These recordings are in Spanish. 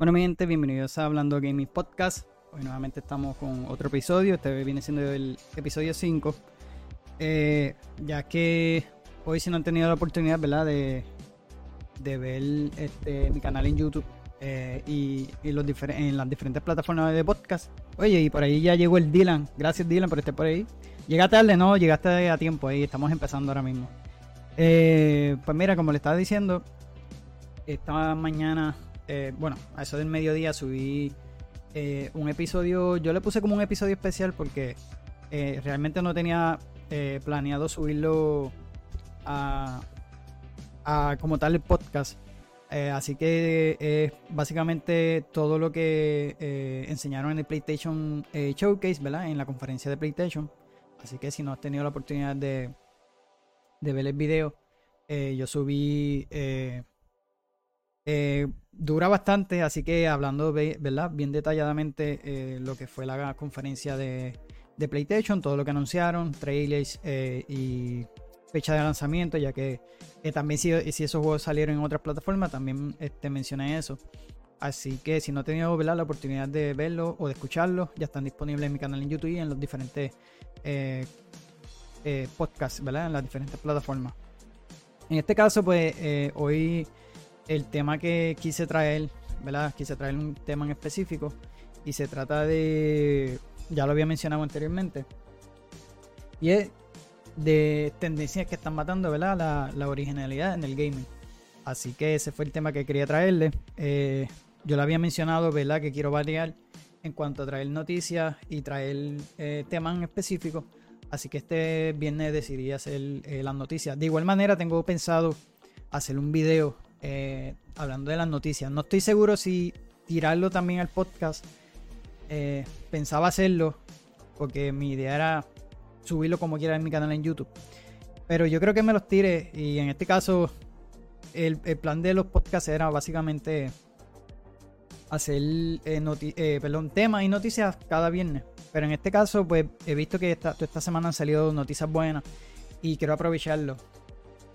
Bueno, mi gente, bienvenidos a Hablando Gaming Podcast. Hoy nuevamente estamos con otro episodio. Este viene siendo el episodio 5. Eh, ya que hoy si no han tenido la oportunidad, ¿verdad? De, ver este, mi canal en YouTube eh, y, los en las diferentes plataformas de podcast. Oye, y por ahí ya llegó el Dylan. Gracias Dylan por estar por ahí. Llegaste tarde, no, llegaste a tiempo ahí. Estamos empezando ahora mismo. Eh, pues mira, como le estaba diciendo, esta mañana, eh, bueno, a eso del mediodía subí eh, un episodio, yo le puse como un episodio especial porque realmente no tenía planeado subirlo a, como tal el podcast. así que es básicamente todo lo que enseñaron en el PlayStation Showcase, ¿verdad? En la conferencia de PlayStation. Así que si no has tenido la oportunidad de, de ver el video, eh, yo subí. Eh, eh, dura bastante, así que hablando ¿verdad? bien detalladamente lo que fue la conferencia de, PlayStation, todo lo que anunciaron, trailers y fecha de lanzamiento, ya que también si, si, esos juegos salieron en otras plataformas, también este, mencioné eso. Así que si no he tenido la oportunidad de verlo o de escucharlo, ya están disponibles en mi canal en YouTube y en los diferentes eh, podcast, ¿verdad? En las diferentes plataformas. En este caso, pues eh, hoy el tema que quise traer, ¿verdad? Quise traer un tema en específico y se trata de, ya lo había mencionado anteriormente, y es de tendencias que están matando, ¿verdad? La, originalidad en el gaming. Así que ese fue el tema que quería traerle. Eh, yo lo había mencionado, ¿verdad? Que quiero variar en cuanto a traer noticias y traer temas en específico Así que este viernes decidí hacer eh, las noticias. De igual manera, tengo pensado hacer un video eh, hablando de las noticias. No estoy seguro si tirarlo también al podcast. Eh, pensaba hacerlo porque mi idea era subirlo como quiera en mi canal en YouTube. Pero yo creo que me los tire y en este caso el, plan de los podcasts era básicamente hacer perdón, temas y noticias cada viernes. Pero en este caso, pues he visto que esta, toda esta semana han salido noticias buenas y quiero aprovecharlo.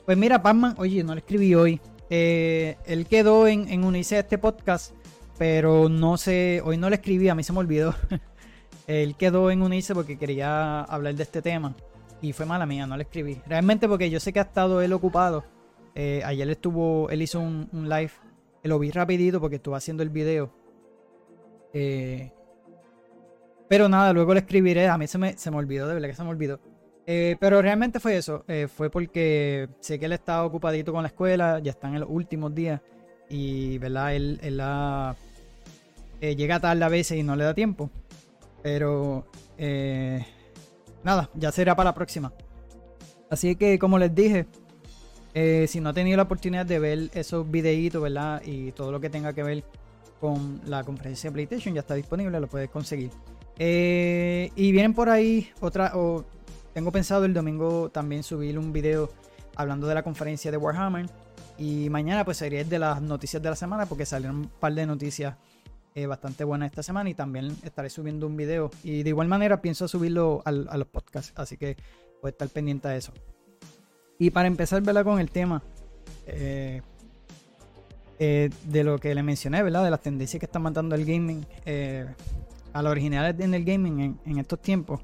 Pues mira, Pacman, oye, no le escribí hoy. Eh, él quedó en, en unirse a este podcast, pero no sé, hoy no le escribí, a mí se me olvidó. él quedó en unirse porque quería hablar de este tema y fue mala mía, no le escribí. Realmente porque yo sé que ha estado él ocupado. Eh, ayer estuvo, él hizo un, live, lo vi rapidito porque estuvo haciendo el video. Eh, pero nada, luego le escribiré. A mí se me, se me olvidó, de verdad que se me olvidó. Eh, pero realmente fue eso. Eh, fue porque sé que él estaba ocupadito con la escuela, ya están en los últimos días. Y, ¿verdad? Él, él eh, llega tarde a veces y no le da tiempo. Pero, nada, ya será para la próxima. Así que, como les dije, si no han tenido la oportunidad de ver esos videitos, ¿verdad? Y todo lo que tenga que ver con la conferencia de PlayStation, ya está disponible, lo puedes conseguir. Y vienen por ahí otra, tengo pensado el domingo también subir un video hablando de la conferencia de Warhammer. Y mañana pues sería de las noticias de la semana porque salieron un par de noticias eh, bastante buenas esta semana y también estaré subiendo un video. Y de igual manera pienso subirlo a los podcasts, así que puede estar pendiente a eso. Y para empezar, ¿verdad? Con el tema eh, de lo que le mencioné, ¿verdad? De las tendencias que están matando el gaming a la original en el gaming en, estos tiempos.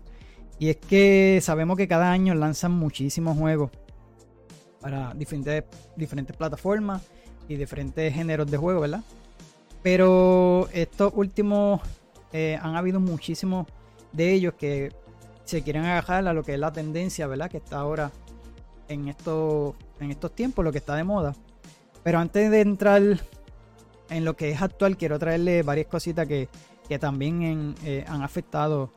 Y es que sabemos que cada año lanzan muchísimos juegos para diferentes, diferentes plataformas y diferentes géneros de juego, ¿verdad? Pero estos últimos eh, han habido muchísimos de ellos que se quieren agajar a lo que es la tendencia, ¿verdad? Que está ahora en estos, en estos tiempos, lo que está de moda. Pero antes de entrar en lo que es actual, quiero traerle varias cositas que que también eh, han afectado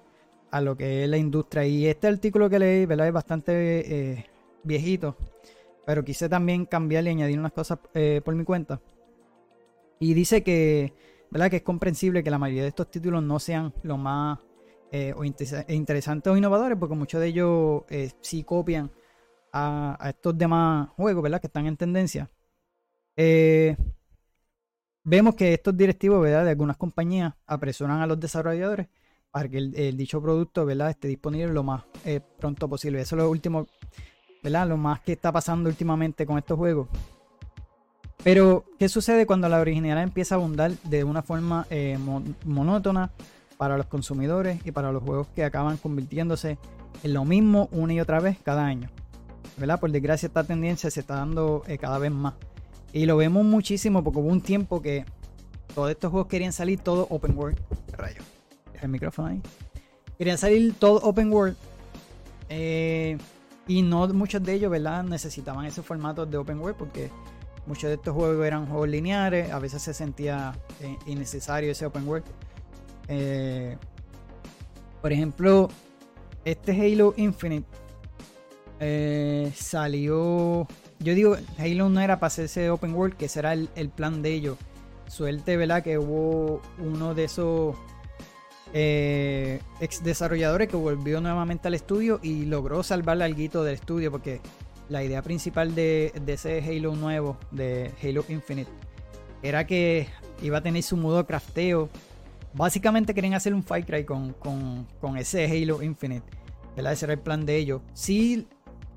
a lo que es la industria. Y este artículo que leí, ¿verdad? Es bastante eh, viejito, pero quise también cambiarle y añadir unas cosas eh, por mi cuenta. Y dice que, ¿verdad? Que es comprensible que la mayoría de estos títulos no sean lo más o interesantes o innovadores, porque muchos de ellos sí copian a, estos demás juegos, ¿verdad? Que están en tendencia. Eh, Vemos que estos directivos ¿verdad? de algunas compañías apresuran a los desarrolladores para que el, dicho producto ¿verdad? esté disponible lo más eh, pronto posible. Eso es lo último, ¿verdad? lo más que está pasando últimamente con estos juegos. Pero, ¿qué sucede cuando la originalidad empieza a abundar de una forma eh, monótona para los consumidores y para los juegos que acaban convirtiéndose en lo mismo una y otra vez cada año? ¿Verdad? Por desgracia, esta tendencia se está dando eh, cada vez más. Y lo vemos muchísimo porque hubo un tiempo que todos estos juegos querían salir todo open world. Rayo. El micrófono ahí. Querían salir todo open world. Eh, y no muchos de ellos, ¿verdad? Necesitaban esos formatos de open world porque muchos de estos juegos eran juegos lineares. A veces se sentía eh, innecesario ese open world. Eh, por ejemplo, este Halo Infinite salió. Yo digo, Halo no era para hacer ese open world, que será el, el plan de ellos suerte, ¿verdad? Que hubo uno de esos eh, ex desarrolladores que volvió nuevamente al estudio y logró salvar algo del estudio porque la idea principal de, ese Halo nuevo, de Halo Infinite, era que iba a tener su modo crafteo. Básicamente querían hacer un Fight Cry con, ese Halo Infinite. ¿verdad? Ese era el plan de ellos. Sí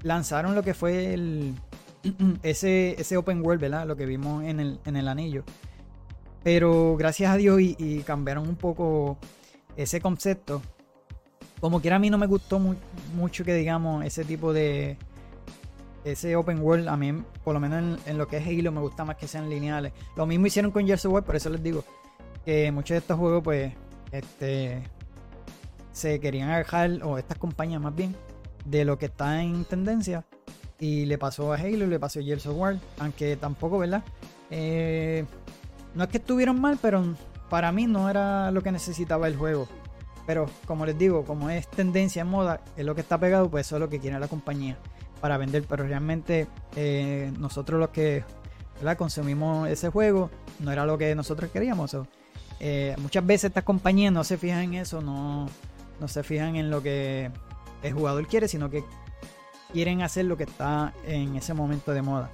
lanzaron lo que fue el, ese, ese open world, ¿verdad? Lo que vimos en el, en el anillo. Pero gracias a Dios y, cambiaron un poco ese concepto. Como quiera a mí no me gustó mucho que digamos ese tipo de... Ese open world, a mí por lo menos en, lo que es Halo me gusta más que sean lineales. Lo mismo hicieron con Gears War, por eso les digo que muchos de estos juegos pues este se querían alejar, o estas compañías más bien, de lo que está en tendencia. Y le pasó a Halo, le pasó a Gears War, aunque tampoco, ¿verdad? Eh, no es que estuvieron mal, pero para mí no era lo que necesitaba el juego. Pero como les digo, como es tendencia en moda, es lo que está pegado, pues eso es lo que quiere la compañía para vender. Pero realmente eh, nosotros los que consumimos ese juego, no era lo que nosotros queríamos. Eh, muchas veces estas compañías no se fijan en eso, no, no se fijan en lo que el jugador quiere, sino que quieren hacer lo que está en ese momento de moda.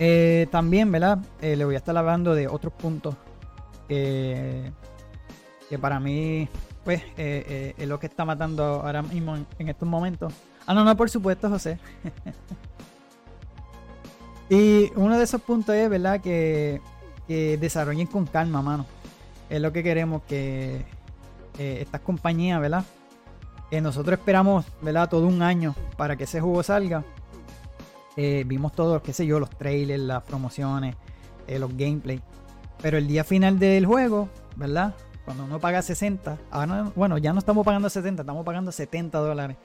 Eh, también, ¿verdad? Le voy a estar hablando de otros puntos que para mí, pues, eh, es lo que está matando ahora mismo en, estos momentos. Ah, no, no, por supuesto, José. y uno de esos puntos es, ¿verdad? Que, desarrollen con calma, mano. Es lo que queremos que estas compañías, ¿verdad? nosotros esperamos, ¿verdad? Todo un año para que ese juego salga eh, vimos todos, qué sé yo, los trailers, las promociones, eh, los gameplay. Pero el día final del juego, ¿verdad? Cuando uno paga 60, ahora, bueno, ya no estamos pagando 60, estamos pagando 70 dólares.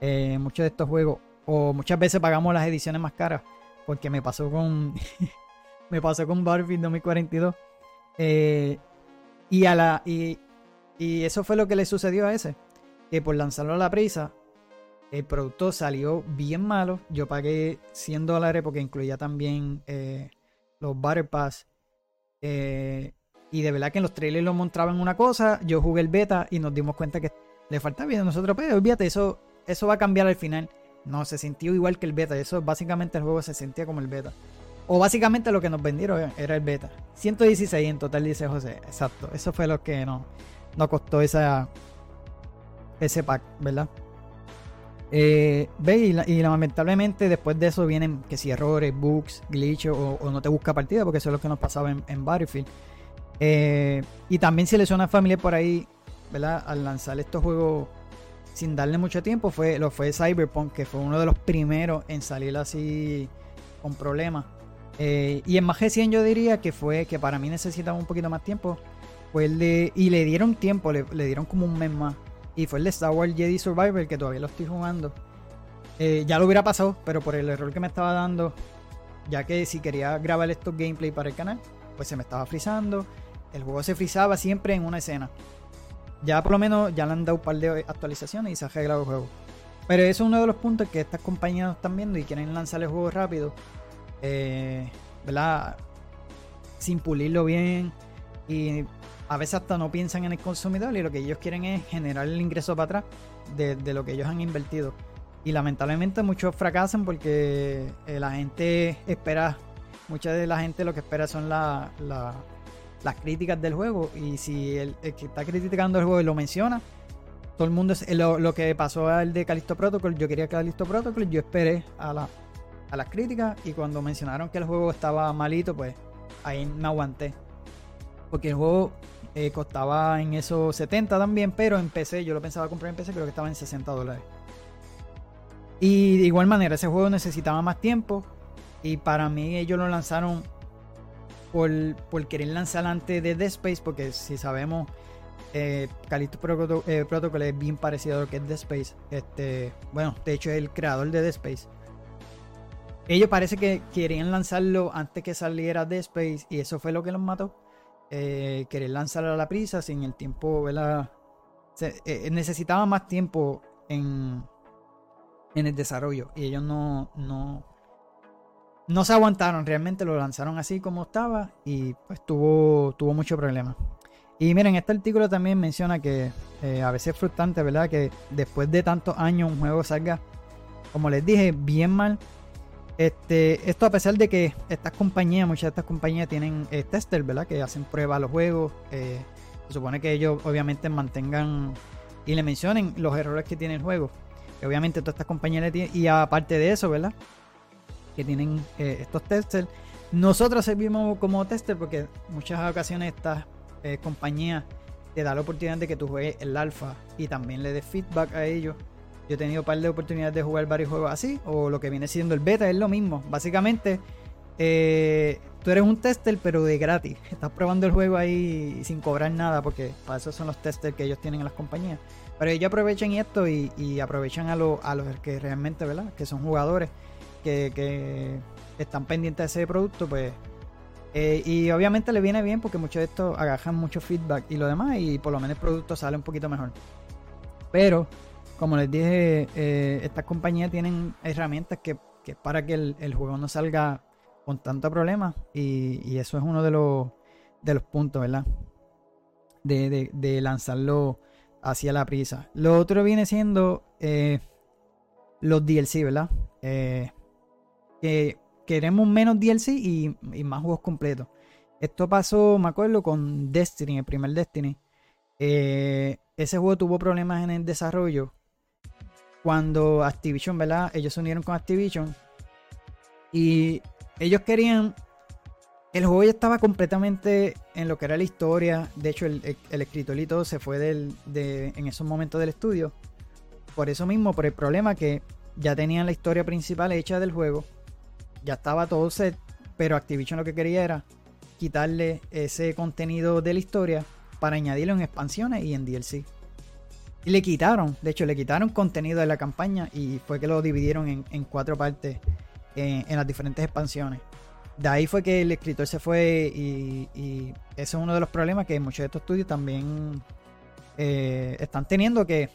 Eh, muchos de estos juegos, o muchas veces pagamos las ediciones más caras, porque me pasó con, me pasó con Battlefield 2042. y, a la, y, y eso fue lo que le sucedió a ese, que por lanzarlo a la prisa, el producto salió bien malo. Yo pagué 100 dólares porque incluía también eh, los Battle Pass. Eh, y de verdad que en los trailers lo mostraban una cosa. Yo jugué el beta y nos dimos cuenta que le faltaba bien. Nosotros, pero olvídate, eso, eso va a cambiar al final. No, se sintió igual que el beta. Eso básicamente el juego se sentía como el beta. O básicamente lo que nos vendieron era el beta. 116 en total, dice José. Exacto. Eso fue lo que nos, nos costó esa, ese pack, ¿verdad? Eh, y, lamentablemente después de eso vienen que si errores, bugs, glitches o, no te busca partida, porque eso es lo que nos pasaba en, Battlefield. Eh, y también si le suena familiar por ahí, ¿verdad? Al lanzar estos juegos sin darle mucho tiempo, fue lo fue Cyberpunk, que fue uno de los primeros en salir así con problemas. Eh, y en más recién yo diría que fue que para mí necesitaba un poquito más tiempo. Fue el de, y le dieron tiempo, le dieron como un mes más y fue el de Star Wars Jedi Survivor, que todavía lo estoy jugando. Eh, ya lo hubiera pasado, pero por el error que me estaba dando, ya que si quería grabar estos gameplay para el canal, pues se me estaba frizando. El juego se frizaba siempre en una escena. Ya por lo menos ya le han dado un par de actualizaciones y se ha arreglado el juego. Pero eso es uno de los puntos que estas compañías están viendo y quieren lanzar el juego rápido. Eh, ¿Verdad? Sin pulirlo bien. Y a veces hasta no piensan en el consumidor y lo que ellos quieren es generar el ingreso para atrás de, lo que ellos han invertido. Y lamentablemente muchos fracasan porque eh, la gente espera, mucha de la gente lo que espera son las críticas del juego. Y si el, que está criticando el juego lo menciona, todo el mundo, lo, lo que pasó al de Callisto Protocol, yo quería Callisto Protocol, yo esperé a la, a las críticas y cuando mencionaron que el juego estaba malito, pues ahí me aguanté. Porque el juego eh, costaba en esos 70 también, pero en PC, yo lo pensaba comprar en PC, creo que estaba en 60 dólares. Y de igual manera, ese juego necesitaba más tiempo. Y para mí ellos lo lanzaron por, por querer lanzar antes de Dead Space, porque si sabemos, eh, Callisto eh, Protocol es bien parecido a lo que es Dead Space. Este, bueno, de hecho es el creador de Dead Space. Ellos parece que querían lanzarlo antes que saliera Dead Space y eso fue lo que los mató. Eh, querer lanzarlo a la prisa sin el tiempo, ¿verdad? Eh, necesitaba más tiempo en, en el desarrollo y ellos no, no, no se aguantaron, realmente lo lanzaron así como estaba y pues tuvo, tuvo mucho problema. Y miren, este artículo también menciona que eh, a veces es frustrante, ¿verdad? Que después de tantos años un juego salga, como les dije, bien mal. Este, esto a pesar de que estas compañías, muchas de estas compañías tienen eh, testers, ¿verdad? Que hacen pruebas a los juegos. Eh, se supone que ellos obviamente mantengan y le mencionen los errores que tiene el juego. Obviamente todas estas compañías le tienen. Y aparte de eso, ¿verdad? Que tienen eh, estos testers. Nosotros servimos como tester porque muchas ocasiones estas compañías te dan la oportunidad de que tú juegues el alfa y también le des feedback a ellos yo he tenido un par de oportunidades de jugar varios juegos así, o lo que viene siendo el beta es lo mismo. Básicamente, eh, tú eres un tester, pero de gratis. Estás probando el juego ahí sin cobrar nada, porque para eso son los testers que ellos tienen en las compañías. Pero ellos aprovechan esto y, aprovechan a, los que realmente, ¿verdad? Que son jugadores que, están pendientes de ese producto, pues. Eh, y obviamente le viene bien porque muchos de estos agajan mucho feedback y lo demás, y por lo menos el producto sale un poquito mejor. Pero como les dije, eh, estas compañías tienen herramientas que, para que el, juego no salga con tanto problema y, eso es uno de los, de los puntos, ¿verdad? De, lanzarlo hacia la prisa. Lo otro viene siendo eh, los DLC, ¿verdad? Eh, que queremos menos DLC y, y, más juegos completos. Esto pasó, me acuerdo, con Destiny, el primer Destiny. ese juego tuvo problemas en el desarrollo cuando Activision, ¿verdad? Ellos se unieron con Activision y ellos querían... El juego ya estaba completamente en lo que era la historia. De hecho, el, el, se fue de, en esos momentos del estudio. Por eso mismo, por el problema que ya tenían la historia principal hecha del juego. Ya estaba todo set. Pero Activision lo que quería era quitarle ese contenido de la historia para añadirlo en expansiones y en DLC. Y le quitaron, de hecho, le quitaron contenido de la campaña y fue que lo dividieron en, cuatro partes en, las diferentes expansiones. De ahí fue que el escritor se fue y, y ese es uno de los problemas que muchos de estos estudios también eh, están teniendo que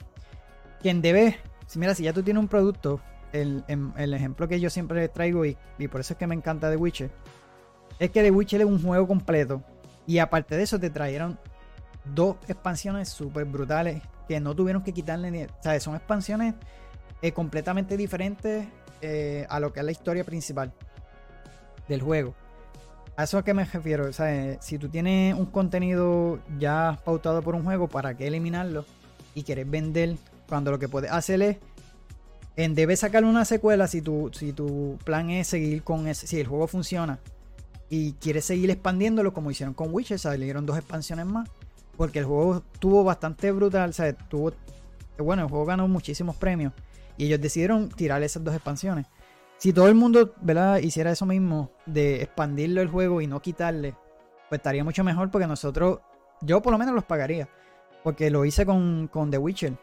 quien debe, si mira, si ya tú tienes un producto, el, el ejemplo que yo siempre traigo y, y, por eso es que me encanta The Witcher, es que The Witcher es un juego completo y aparte de eso te trajeron dos expansiones súper brutales que no tuvieron que quitarle ni. O son expansiones eh, completamente diferentes eh, a lo que es la historia principal del juego. A eso a qué me refiero. O eh, si tú tienes un contenido ya pautado por un juego, ¿para qué eliminarlo? Y quieres vender cuando lo que puedes hacer es. En debes sacarle una secuela si tu, si tu plan es seguir con ese. Si el juego funciona y quieres seguir expandiéndolo como hicieron con Witcher, salieron dos expansiones más porque el juego tuvo bastante brutal, o sea, tuvo, bueno, el juego ganó muchísimos premios y ellos decidieron tirar esas dos expansiones. Si todo el mundo, ¿verdad? hiciera eso mismo de expandirlo el juego y no quitarle, pues estaría mucho mejor porque nosotros, yo por lo menos los pagaría, porque lo hice con, The Witcher.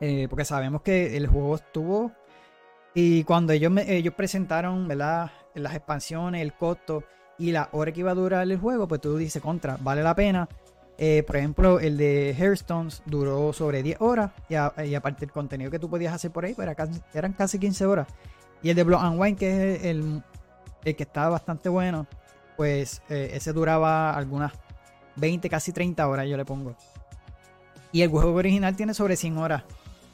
Eh, porque sabemos que el juego estuvo y cuando ellos, ellos presentaron, ¿verdad? Las expansiones, el costo y la hora que iba a durar el juego, pues tú dices, contra, vale la pena eh, por ejemplo, el de Hearthstones duró sobre 10 horas y, aparte el contenido que tú podías hacer por ahí pues eran casi 15 horas. Y el de Blood and Wine, que es el, que estaba bastante bueno, pues eh, ese duraba algunas 20, casi 30 horas, yo le pongo. Y el juego original tiene sobre 100 horas.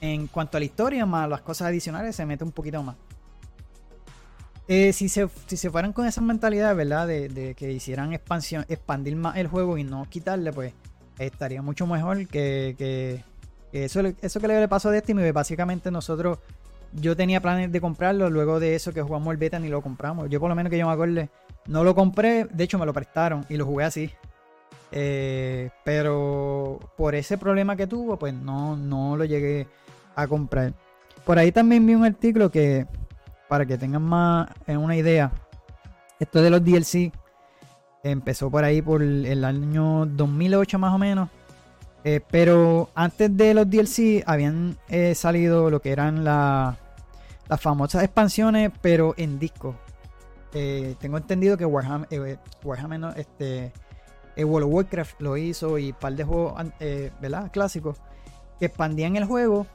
En cuanto a la historia, más las cosas adicionales, se mete un poquito más. Eh, si, se, si se fueran con esa mentalidad, ¿verdad? De, que hicieran expansión, expandir más el juego y no quitarle, pues estaría mucho mejor que, eso, eso que le pasó a Destiny. Básicamente nosotros yo tenía planes de comprarlo, luego de eso que jugamos el beta ni lo compramos. Yo por lo menos que yo me acuerde, no lo compré, de hecho me lo prestaron y lo jugué así. Eh, pero por ese problema que tuvo, pues no, no lo llegué a comprar. Por ahí también vi un artículo que, para que tengan más eh, una idea, esto de los DLC empezó por ahí por el año 2008 más o menos. Eh, pero antes de los DLC habían salido lo que eran las famosas expansiones, pero en disco. tengo entendido que Warhammer, Warhammer este, eh, World of Warcraft lo hizo y un par de juegos eh, ¿verdad? clásicos que expandían el juego,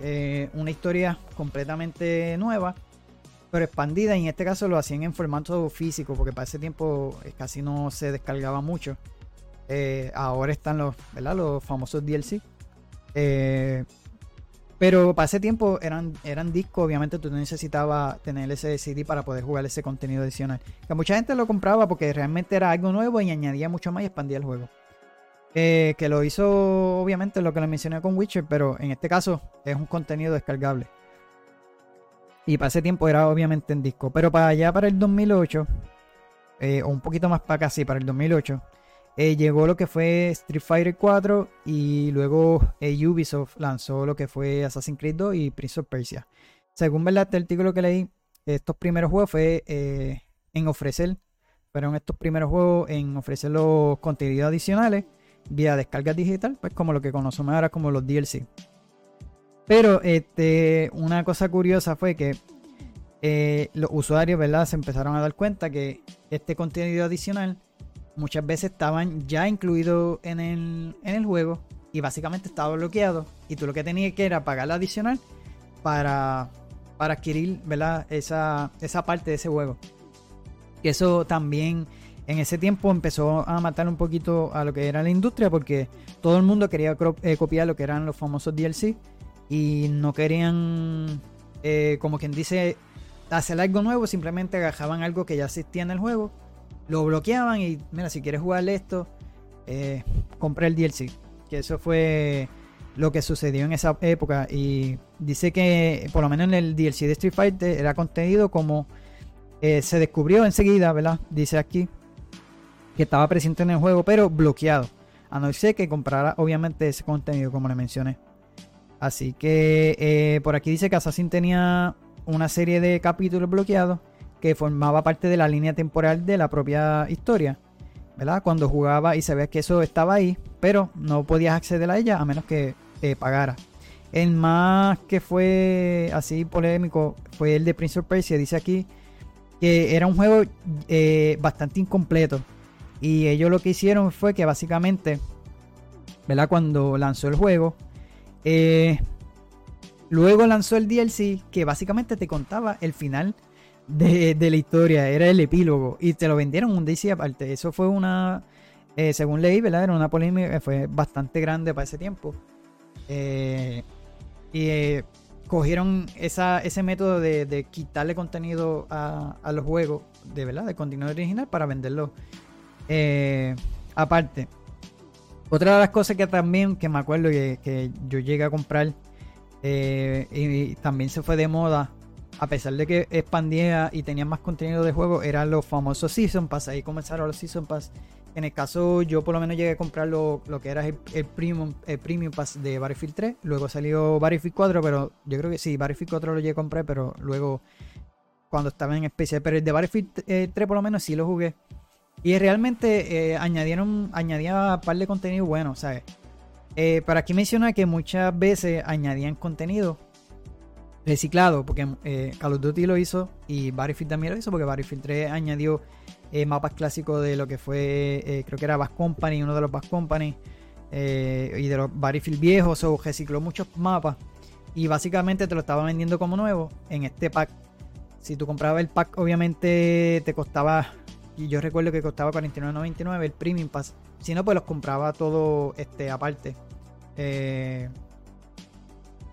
eh, una historia completamente nueva, pero expandida y en este caso lo hacían en formato físico porque para ese tiempo casi no se descargaba mucho. ahora están los, ¿verdad? los famosos DLC. Pero para ese tiempo eran, eran discos, obviamente tú necesitabas tener ese CD para poder jugar ese contenido adicional. Que mucha gente lo compraba porque realmente era algo nuevo y añadía mucho más y expandía el juego. Eh, que lo hizo obviamente lo que le mencioné con Witcher, pero en este caso es un contenido descargable. Y para ese tiempo era obviamente en disco. Pero para allá, para el 2008, eh, o un poquito más para casi, para el 2008, eh, llegó lo que fue Street Fighter 4 y luego eh, Ubisoft lanzó lo que fue Assassin's Creed 2 y Prince of Persia. Según ¿verdad? este artículo que leí, estos primeros juegos fue en ofrecer, fueron estos primeros juegos en ofrecer los contenidos adicionales vía descarga digital, pues como lo que conocemos ahora como los DLC. Pero este, una cosa curiosa fue que los usuarios ¿verdad? se empezaron a dar cuenta que este contenido adicional muchas veces estaban ya incluidos en el, juego y básicamente estaba bloqueado y tú lo que tenías que era pagar la adicional para, para adquirir ¿verdad? Esa, esa parte de ese juego. Y eso también en ese tiempo empezó a matar un poquito a lo que era la industria porque todo el mundo quería eh, copiar lo que eran los famosos DLC y no querían, eh, como quien dice, hacer algo nuevo, simplemente agajaban algo que ya existía en el juego lo bloqueaban y mira, si quieres jugarle esto, eh, compré el DLC. Que eso fue lo que sucedió en esa época. Y dice que por lo menos en el DLC de Street Fighter era contenido como eh, se descubrió enseguida, ¿verdad? Dice aquí que estaba presente en el juego, pero bloqueado. A no ser que comprara obviamente ese contenido, como le mencioné. Así que eh, por aquí dice que Assassin tenía una serie de capítulos bloqueados que formaba parte de la línea temporal de la propia historia. ¿verdad? Cuando jugaba y sabías que eso estaba ahí, pero no podías acceder a ella a menos que eh, pagara. El más que fue así polémico fue el de Prince of Persia. Dice aquí que era un juego eh, bastante incompleto. Y ellos lo que hicieron fue que básicamente, ¿verdad? Cuando lanzó el juego, eh, luego lanzó el DLC que básicamente te contaba el final de, la historia, era el epílogo y te lo vendieron un DC aparte. Eso fue una, eh, según leí, ¿verdad? Era una polémica fue bastante grande para ese tiempo. Eh, y cogieron ese método de, quitarle contenido a, los juegos, de verdad, de contenido original para venderlo aparte. Otra de las cosas que también, que me acuerdo que, que yo llegué a comprar y también se fue de moda a pesar de que expandía y tenía más contenido de juego, eran los famosos Season Pass. Ahí comenzaron los Season Pass. En el caso, yo por lo menos llegué a comprar lo, que era el, premium, el Premium Pass de Battlefield 3. Luego salió Battlefield 4, pero yo creo que sí, Battlefield 4 lo llegué a comprar, pero luego cuando estaba en especial. Pero el de Battlefield 3 eh, por lo menos sí lo jugué. Y realmente eh, añadieron, añadía un par de contenido bueno, ¿sabes? Eh, para aquí menciona que muchas veces añadían contenido reciclado, porque eh, Call of Duty lo hizo y Battlefield también lo hizo, porque Battlefield 3 añadió eh, mapas clásicos de lo que fue, creo que era Bass Company, uno de los Bass Company, y de los Battlefield viejos, o recicló muchos mapas y básicamente te lo estaba vendiendo como nuevo en este pack. Si tú comprabas el pack, obviamente te costaba, y yo recuerdo que costaba 49.99 el Premium Pass. Si no, pues los compraba todo este aparte. Eh,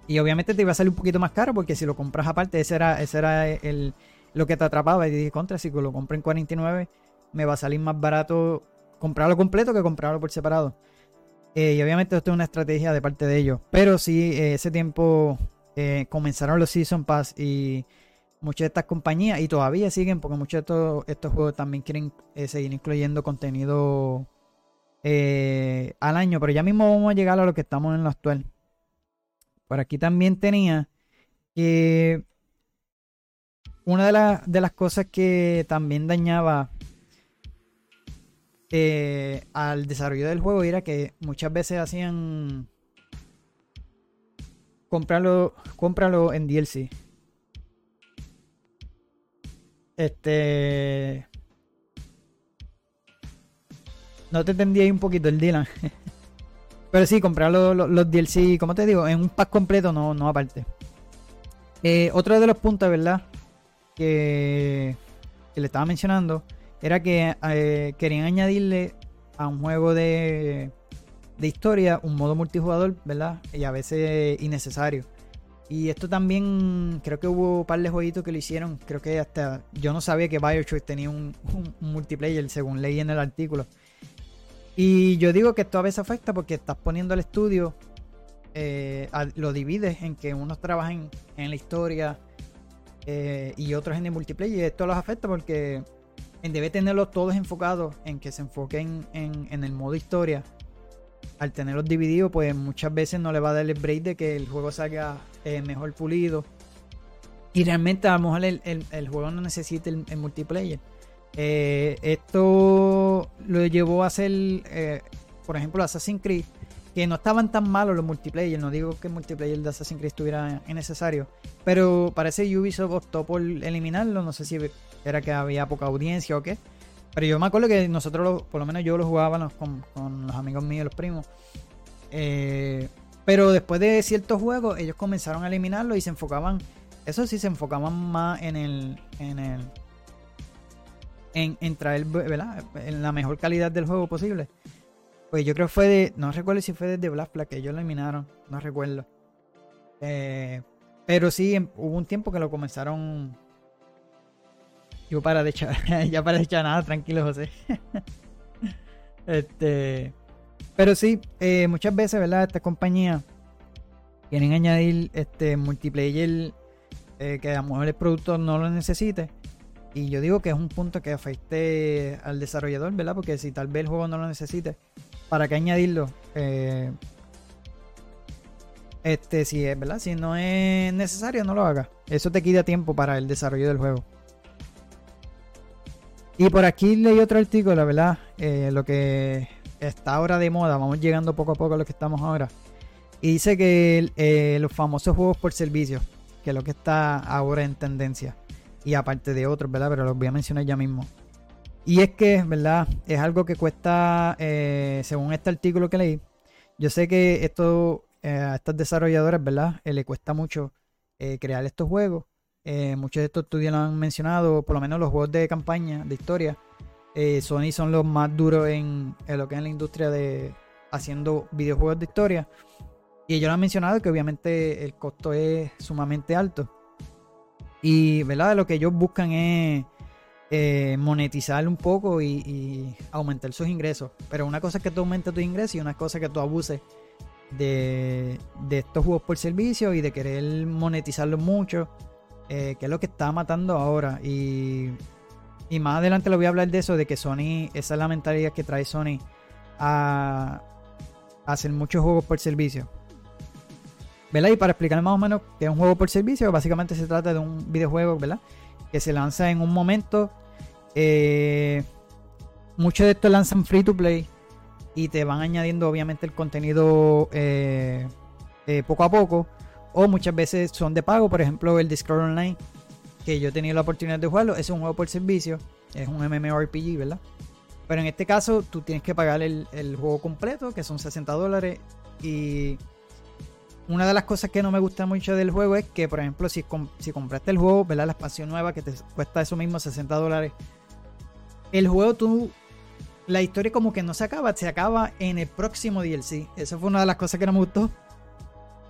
y obviamente te iba a salir un poquito más caro porque si lo compras aparte, ese era, ese era el, lo que te atrapaba. Y dije, contra, si lo compré en 49, me va a salir más barato comprarlo completo que comprarlo por separado. Eh, y obviamente esto es una estrategia de parte de ellos. Pero sí, eh, ese tiempo comenzaron los Season Pass y muchas de estas compañías, y todavía siguen, porque muchos de estos, estos juegos también quieren eh, seguir incluyendo contenido eh, al año, pero ya mismo vamos a llegar a lo que estamos en lo actual. Por aquí también tenía que una de, de las cosas que también dañaba al desarrollo del juego era que muchas veces hacían cómpralo, cómpralo en DLC. Este. No te entendí ahí un poquito el Dylan. Pero sí, comprar los, DLC, como te digo, en un pack completo, no, no aparte. Eh, otro de los puntos, ¿verdad? Que, que le estaba mencionando era que eh, querían añadirle a un juego de, de historia un modo multijugador, ¿verdad? Y a veces innecesario. Y esto también, creo que hubo un par de jueguitos que lo hicieron. Creo que hasta yo no sabía que Bioshock tenía un, multiplayer, según leí en el artículo. Y yo digo que esto a veces afecta porque estás poniendo al estudio, eh, lo divides en que unos trabajan en la historia eh, y otros en el multiplayer. Y esto los afecta porque debe tenerlos todos enfocados en que se enfoquen en, en el modo historia al tenerlos divididos, pues muchas veces no le va a dar el break de que el juego salga eh, mejor pulido. Y realmente a lo mejor el, juego no necesita el, multiplayer. Eh, esto lo llevó a hacer, eh, por ejemplo, Assassin's Creed, que no estaban tan malos los multiplayer. No digo que el multiplayer de Assassin's Creed estuviera innecesario, pero parece Ubisoft optó por eliminarlo. No sé si era que había poca audiencia o qué. Pero yo me acuerdo que nosotros, por lo menos yo lo jugábamos con, los amigos míos, los primos. Eh, pero después de ciertos juegos, ellos comenzaron a eliminarlo y se enfocaban. Eso sí, se enfocaban más en el. En el. En, traer, ¿verdad? En la mejor calidad del juego posible. Pues yo creo que fue de. No recuerdo si fue desde Black Flag que ellos lo eliminaron. No recuerdo. Eh, pero sí, hubo un tiempo que lo comenzaron yo para de echar, ya para de echar nada, tranquilo, José. este, pero sí, eh, muchas veces, ¿verdad? Estas compañías quieren añadir este multiplayer eh, que a lo mejor el productor no lo necesite. Y yo digo que es un punto que afecte al desarrollador, ¿verdad? Porque si tal vez el juego no lo necesite, ¿para qué añadirlo? Eh, este, si es, ¿verdad? Si no es necesario, no lo haga. Eso te quita tiempo para el desarrollo del juego. Y por aquí leí otro artículo, la verdad, eh, lo que está ahora de moda, vamos llegando poco a poco a lo que estamos ahora. Y dice que eh, los famosos juegos por servicio, que es lo que está ahora en tendencia. Y aparte de otros, ¿verdad? Pero los voy a mencionar ya mismo. Y es que, ¿verdad? Es algo que cuesta, eh, según este artículo que leí, yo sé que esto a estas desarrolladoras, ¿verdad? le cuesta mucho crear estos juegos. Eh, muchos de estos estudios lo han mencionado, por lo menos los juegos de campaña, de historia. Eh, Sony son los más duros en, lo que es la industria de haciendo videojuegos de historia. Y ellos lo han mencionado que obviamente el costo es sumamente alto. Y ¿verdad? lo que ellos buscan es eh, monetizar un poco y, aumentar sus ingresos. Pero una cosa es que tú aumentes tus ingresos y una cosa es que tú abuses de, de estos juegos por servicio y de querer monetizarlos mucho. Eh, que es lo que está matando ahora. Y, más adelante lo voy a hablar de eso, de que Sony, esa es la mentalidad que trae Sony a, hacer muchos juegos por servicio. ¿Verdad? Y para explicar más o menos qué es un juego por servicio, básicamente se trata de un videojuego, ¿verdad? Que se lanza en un momento. Eh, muchos de estos lanzan free to play y te van añadiendo obviamente el contenido eh, poco a poco o muchas veces son de pago, por ejemplo el Discord Online, que yo he tenido la oportunidad de jugarlo, es un juego por servicio, es un MMORPG, ¿verdad? Pero en este caso tú tienes que pagar el, juego completo, que son 60 dólares, y una de las cosas que no me gusta mucho del juego es que, por ejemplo, si, si compraste el juego, ¿verdad? La expansión nueva que te cuesta eso mismo, 60 dólares, el juego tú la historia como que no se acaba, se acaba en el próximo DLC. Eso fue una de las cosas que no me gustó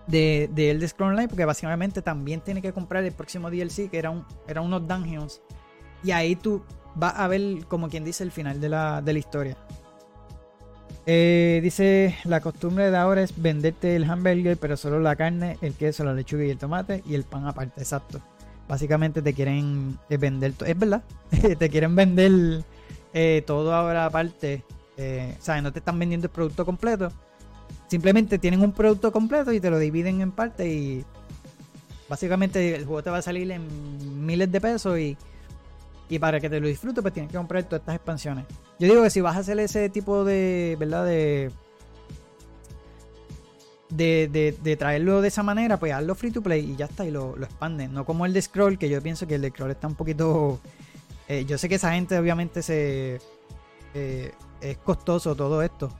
de, de Elder Scrolls Online, porque básicamente también tiene que comprar el próximo DLC, que era, un, era unos dungeons. Y ahí tú vas a ver, como quien dice, el final de la, de la historia. Eh, dice, la costumbre de ahora es venderte el hamburger, pero solo la carne, el queso, la lechuga y el tomate y el pan aparte, exacto. Básicamente te quieren eh, vender, es verdad, te quieren vender eh, todo ahora aparte. Eh, o sea, no te están vendiendo el producto completo. Simplemente tienen un producto completo y te lo dividen en parte y básicamente el juego te va a salir en miles de pesos y y para que te lo disfrutes, pues tienes que comprar todas estas expansiones. Yo digo que si vas a hacer ese tipo de, ¿verdad? De, de, de, traerlo de esa manera, pues hazlo free to play y ya está, y lo, lo expanden. No como el de Scroll, que yo pienso que el de Scroll está un poquito... Eh, yo sé que esa gente obviamente se... Eh, es costoso todo esto.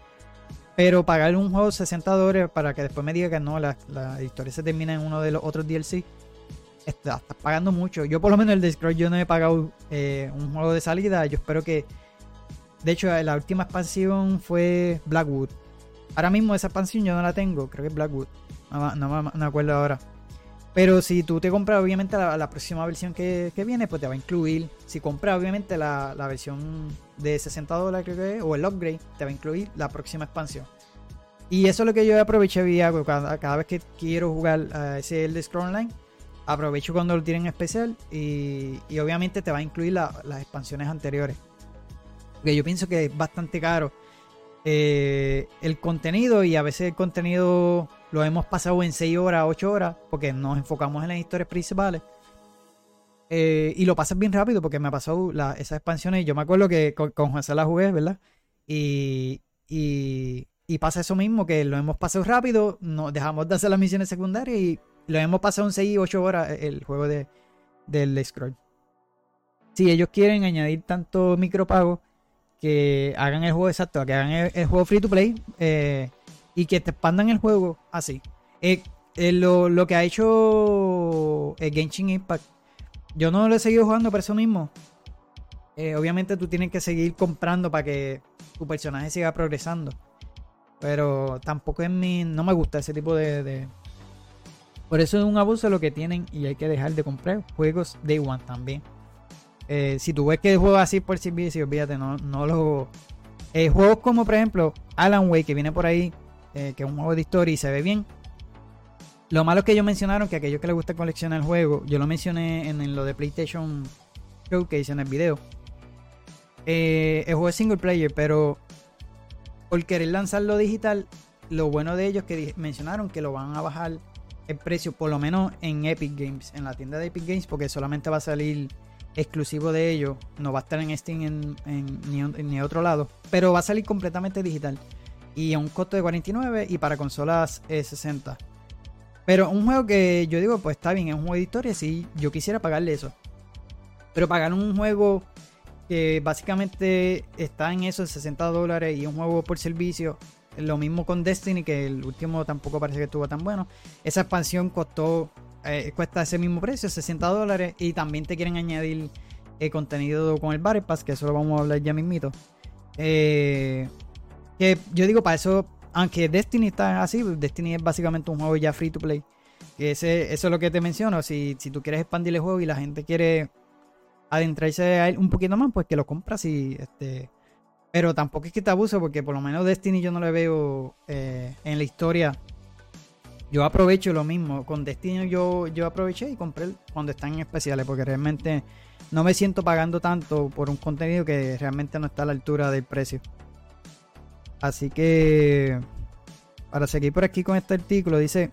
Pero pagar un juego 60 dólares para que después me diga que no, la, la historia se termina en uno de los otros DLC estás pagando mucho. Yo por lo menos el de Scroll yo no he pagado eh, un juego de salida. Yo espero que... De hecho, la última expansión fue Blackwood. Ahora mismo esa expansión yo no la tengo. Creo que es Blackwood. No, me acuerdo ahora. Pero si tú te compras obviamente la, próxima versión que, viene, pues te va a incluir. Si compras obviamente la, versión de 60 dólares creo que es, o el upgrade, te va a incluir la próxima expansión. Y eso es lo que yo aproveché y cada, cada vez que quiero jugar a ese de Scroll Online aprovecho cuando lo tienen especial y, obviamente te va a incluir las expansiones anteriores. Porque yo pienso que es bastante caro eh, el contenido y a veces el contenido lo hemos pasado en 6 horas, 8 horas, porque nos enfocamos en las historias principales. Eh, y lo pasas bien rápido porque me ha pasado esas expansiones. Yo me acuerdo que con, con Juan la jugué, ¿verdad? Y, y, y, pasa eso mismo, que lo hemos pasado rápido, nos dejamos de hacer las misiones secundarias y lo hemos pasado en 6 8 horas eh, el juego de, del Scroll. Si ellos quieren añadir tanto micropago, que hagan el juego exacto, que hagan el, juego free to play eh, y que te expandan el juego así. Eh, lo, que ha hecho Genshin Impact, yo no lo he seguido jugando por eso mismo. obviamente tú tienes que seguir comprando para que tu personaje siga progresando. Pero tampoco es mi. No me gusta ese tipo de, por eso es un abuso lo que tienen y hay que dejar de comprar juegos Day One también. Eh, si tú ves que juego así por servicio, olvídate, no, no lo. Eh, juegos como por ejemplo Alan Wake, que viene por ahí, eh, que es un juego de historia y se ve bien. Lo malo es que ellos mencionaron que a aquellos que les gusta coleccionar el juego, yo lo mencioné en, lo de PlayStation Showcase en el video. el juego es single player, pero por querer lanzarlo digital, lo bueno de ellos es que mencionaron que lo van a bajar el precio, por lo menos en Epic Games, en la tienda de Epic Games, porque solamente va a salir exclusivo de ellos, no va a estar en Steam en, en, ni, otro lado, pero va a salir completamente digital y a un costo de 49 y para consolas es 60. Pero un juego que yo digo, pues está bien, es un juego de historia, sí, yo quisiera pagarle eso. Pero pagar un juego que básicamente está en esos 60 dólares y un juego por servicio, lo mismo con Destiny, que el último tampoco parece que estuvo tan bueno. Esa expansión costó, eh, cuesta ese mismo precio, 60 dólares. Y también te quieren añadir eh, contenido con el Battle Pass, que eso lo vamos a hablar ya mismito. Eh, que yo digo, para eso, aunque Destiny está así, Destiny es básicamente un juego ya free to play. Ese, eso es lo que te menciono. Si, si tú quieres expandir el juego y la gente quiere adentrarse a él un poquito más, pues que lo compras y este pero tampoco es que te abuse porque por lo menos Destiny yo no le veo eh, en la historia. Yo aprovecho lo mismo. Con Destiny yo, yo aproveché y compré cuando están en especiales porque realmente no me siento pagando tanto por un contenido que realmente no está a la altura del precio. Así que para seguir por aquí con este artículo dice,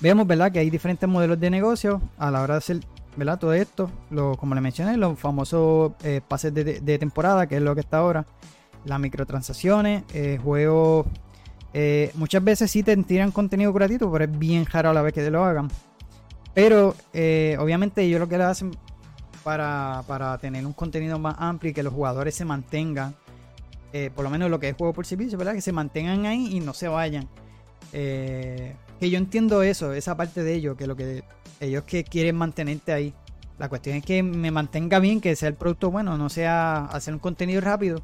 vemos ¿verdad? que hay diferentes modelos de negocio a la hora de hacer ¿verdad? Todo esto, lo, como le mencioné, los famosos eh, pases de, temporada, que es lo que está ahora, las microtransacciones, eh, juegos. Eh, muchas veces sí te tiran contenido gratuito, pero es bien raro a la vez que te lo hagan. Pero obviamente ellos lo que le hacen para, para, tener un contenido más amplio y que los jugadores se mantengan, por lo menos lo que es juego por servicio, ¿verdad? Que se mantengan ahí y no se vayan. que yo entiendo eso, esa parte de ellos, que lo que ellos que quieren mantenerte ahí. La cuestión es que me mantenga bien, que sea el producto bueno, no sea hacer un contenido rápido.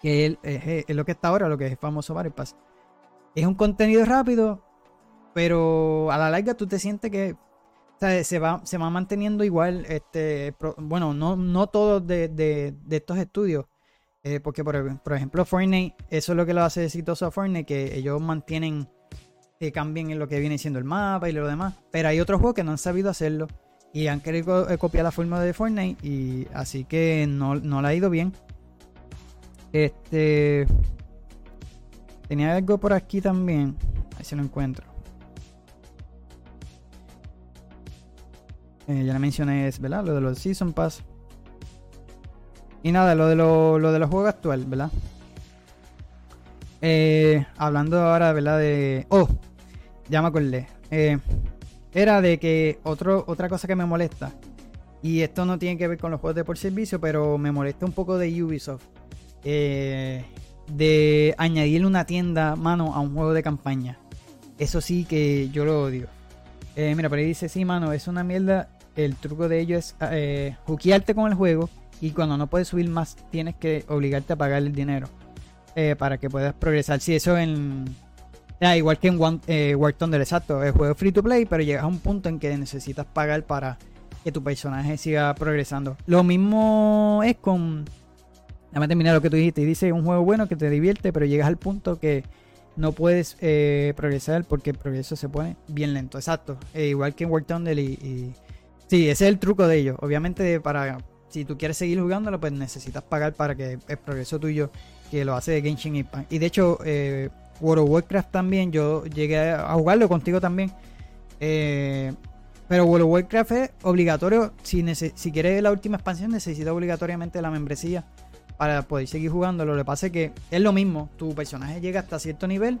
Que es, lo que está ahora, lo que es famoso Battle Pass. Es un contenido rápido, pero a la larga tú te sientes que se, va, se va manteniendo igual. Este, bueno, no, no todos de, estos estudios. Eh, porque, por, por, ejemplo, Fortnite, eso es lo que lo hace exitoso a Fortnite, que ellos mantienen que cambien en lo que viene siendo el mapa y lo demás. Pero hay otros juegos que no han sabido hacerlo y han querido eh, copiar la forma de Fortnite y así que no, no le ha ido bien. Este. Tenía algo por aquí también. A ver si lo encuentro. Eh, ya le mencioné, ¿verdad? Lo de los Season Pass. Y nada, lo de, lo, de los juegos actual, ¿verdad? Eh, hablando ahora, ¿verdad? De. Oh, ya me acordé. Eh, era de que otro, otra cosa que me molesta. Y esto no tiene que ver con los juegos de por servicio, pero me molesta un poco de Ubisoft. Eh, de añadirle una tienda mano a un juego de campaña. Eso sí que yo lo odio. Mira, por ahí dice, sí, mano, es una mierda. El truco de ello es eh, con el juego y cuando no puedes subir más tienes que obligarte a pagar el dinero eh, para que puedas progresar. Si eso en... Ah, igual que en One, eh, War Thunder, exacto. El juego es free to play, pero llegas a un punto en que necesitas pagar para que tu personaje siga progresando. Lo mismo es con Déjame terminar lo que tú dijiste. Y dice un juego bueno que te divierte, pero llegas al punto que no puedes eh, progresar porque el progreso se pone bien lento. Exacto. Eh, igual que en War Thunder y, Sí, ese es el truco de ellos. Obviamente, para si tú quieres seguir jugándolo, pues necesitas pagar para que el progreso tuyo, que lo hace de Genshin Impact. Y de hecho, eh, World of Warcraft también, yo llegué a jugarlo contigo también. pero World of Warcraft es obligatorio. Si, si quieres la última expansión, necesitas obligatoriamente la membresía para poder seguir jugando. Lo que pasa es que es lo mismo, tu personaje llega hasta cierto nivel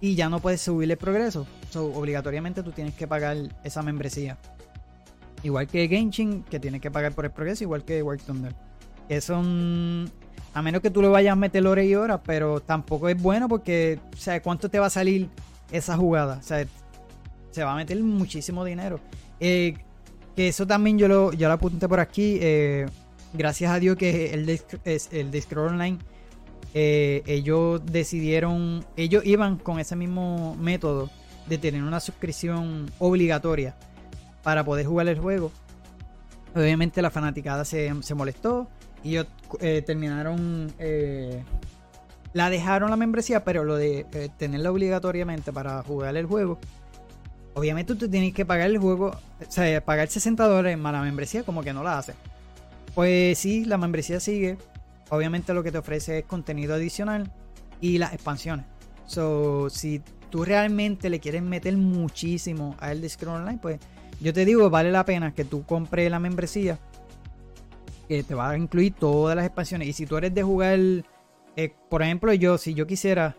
y ya no puedes subirle el progreso. obligatoriamente tú tienes que pagar esa membresía. Igual que Genshin, que tienes que pagar por el progreso, igual que War Thunder. Eso a menos que tú le vayas a meter horas y horas, pero tampoco es bueno porque, o sea, ¿cuánto te va a salir esa jugada? O sea, se va a meter muchísimo dinero. Eh, que eso también yo lo, yo lo apunté por aquí. Eh, gracias a Dios que el de, el Scroll Online, eh, ellos decidieron, ellos iban con ese mismo método de tener una suscripción obligatoria para poder jugar el juego. Obviamente la fanaticada se, molestó y ellos eh, terminaron, eh, la dejaron la membresía, pero lo de tenerla obligatoriamente para jugar el juego. Obviamente tú tienes que pagar el juego, o sea, pagar 60 dólares más la membresía, como que no la hace. Pues sí, la membresía sigue. Obviamente lo que te ofrece es contenido adicional y las expansiones. So, si tú realmente le quieres meter muchísimo a el Scroll Online, pues yo te digo, vale la pena que tú compres la membresía. Que te va a incluir todas las expansiones. Y si tú eres de jugar, eh, por ejemplo, yo, si yo quisiera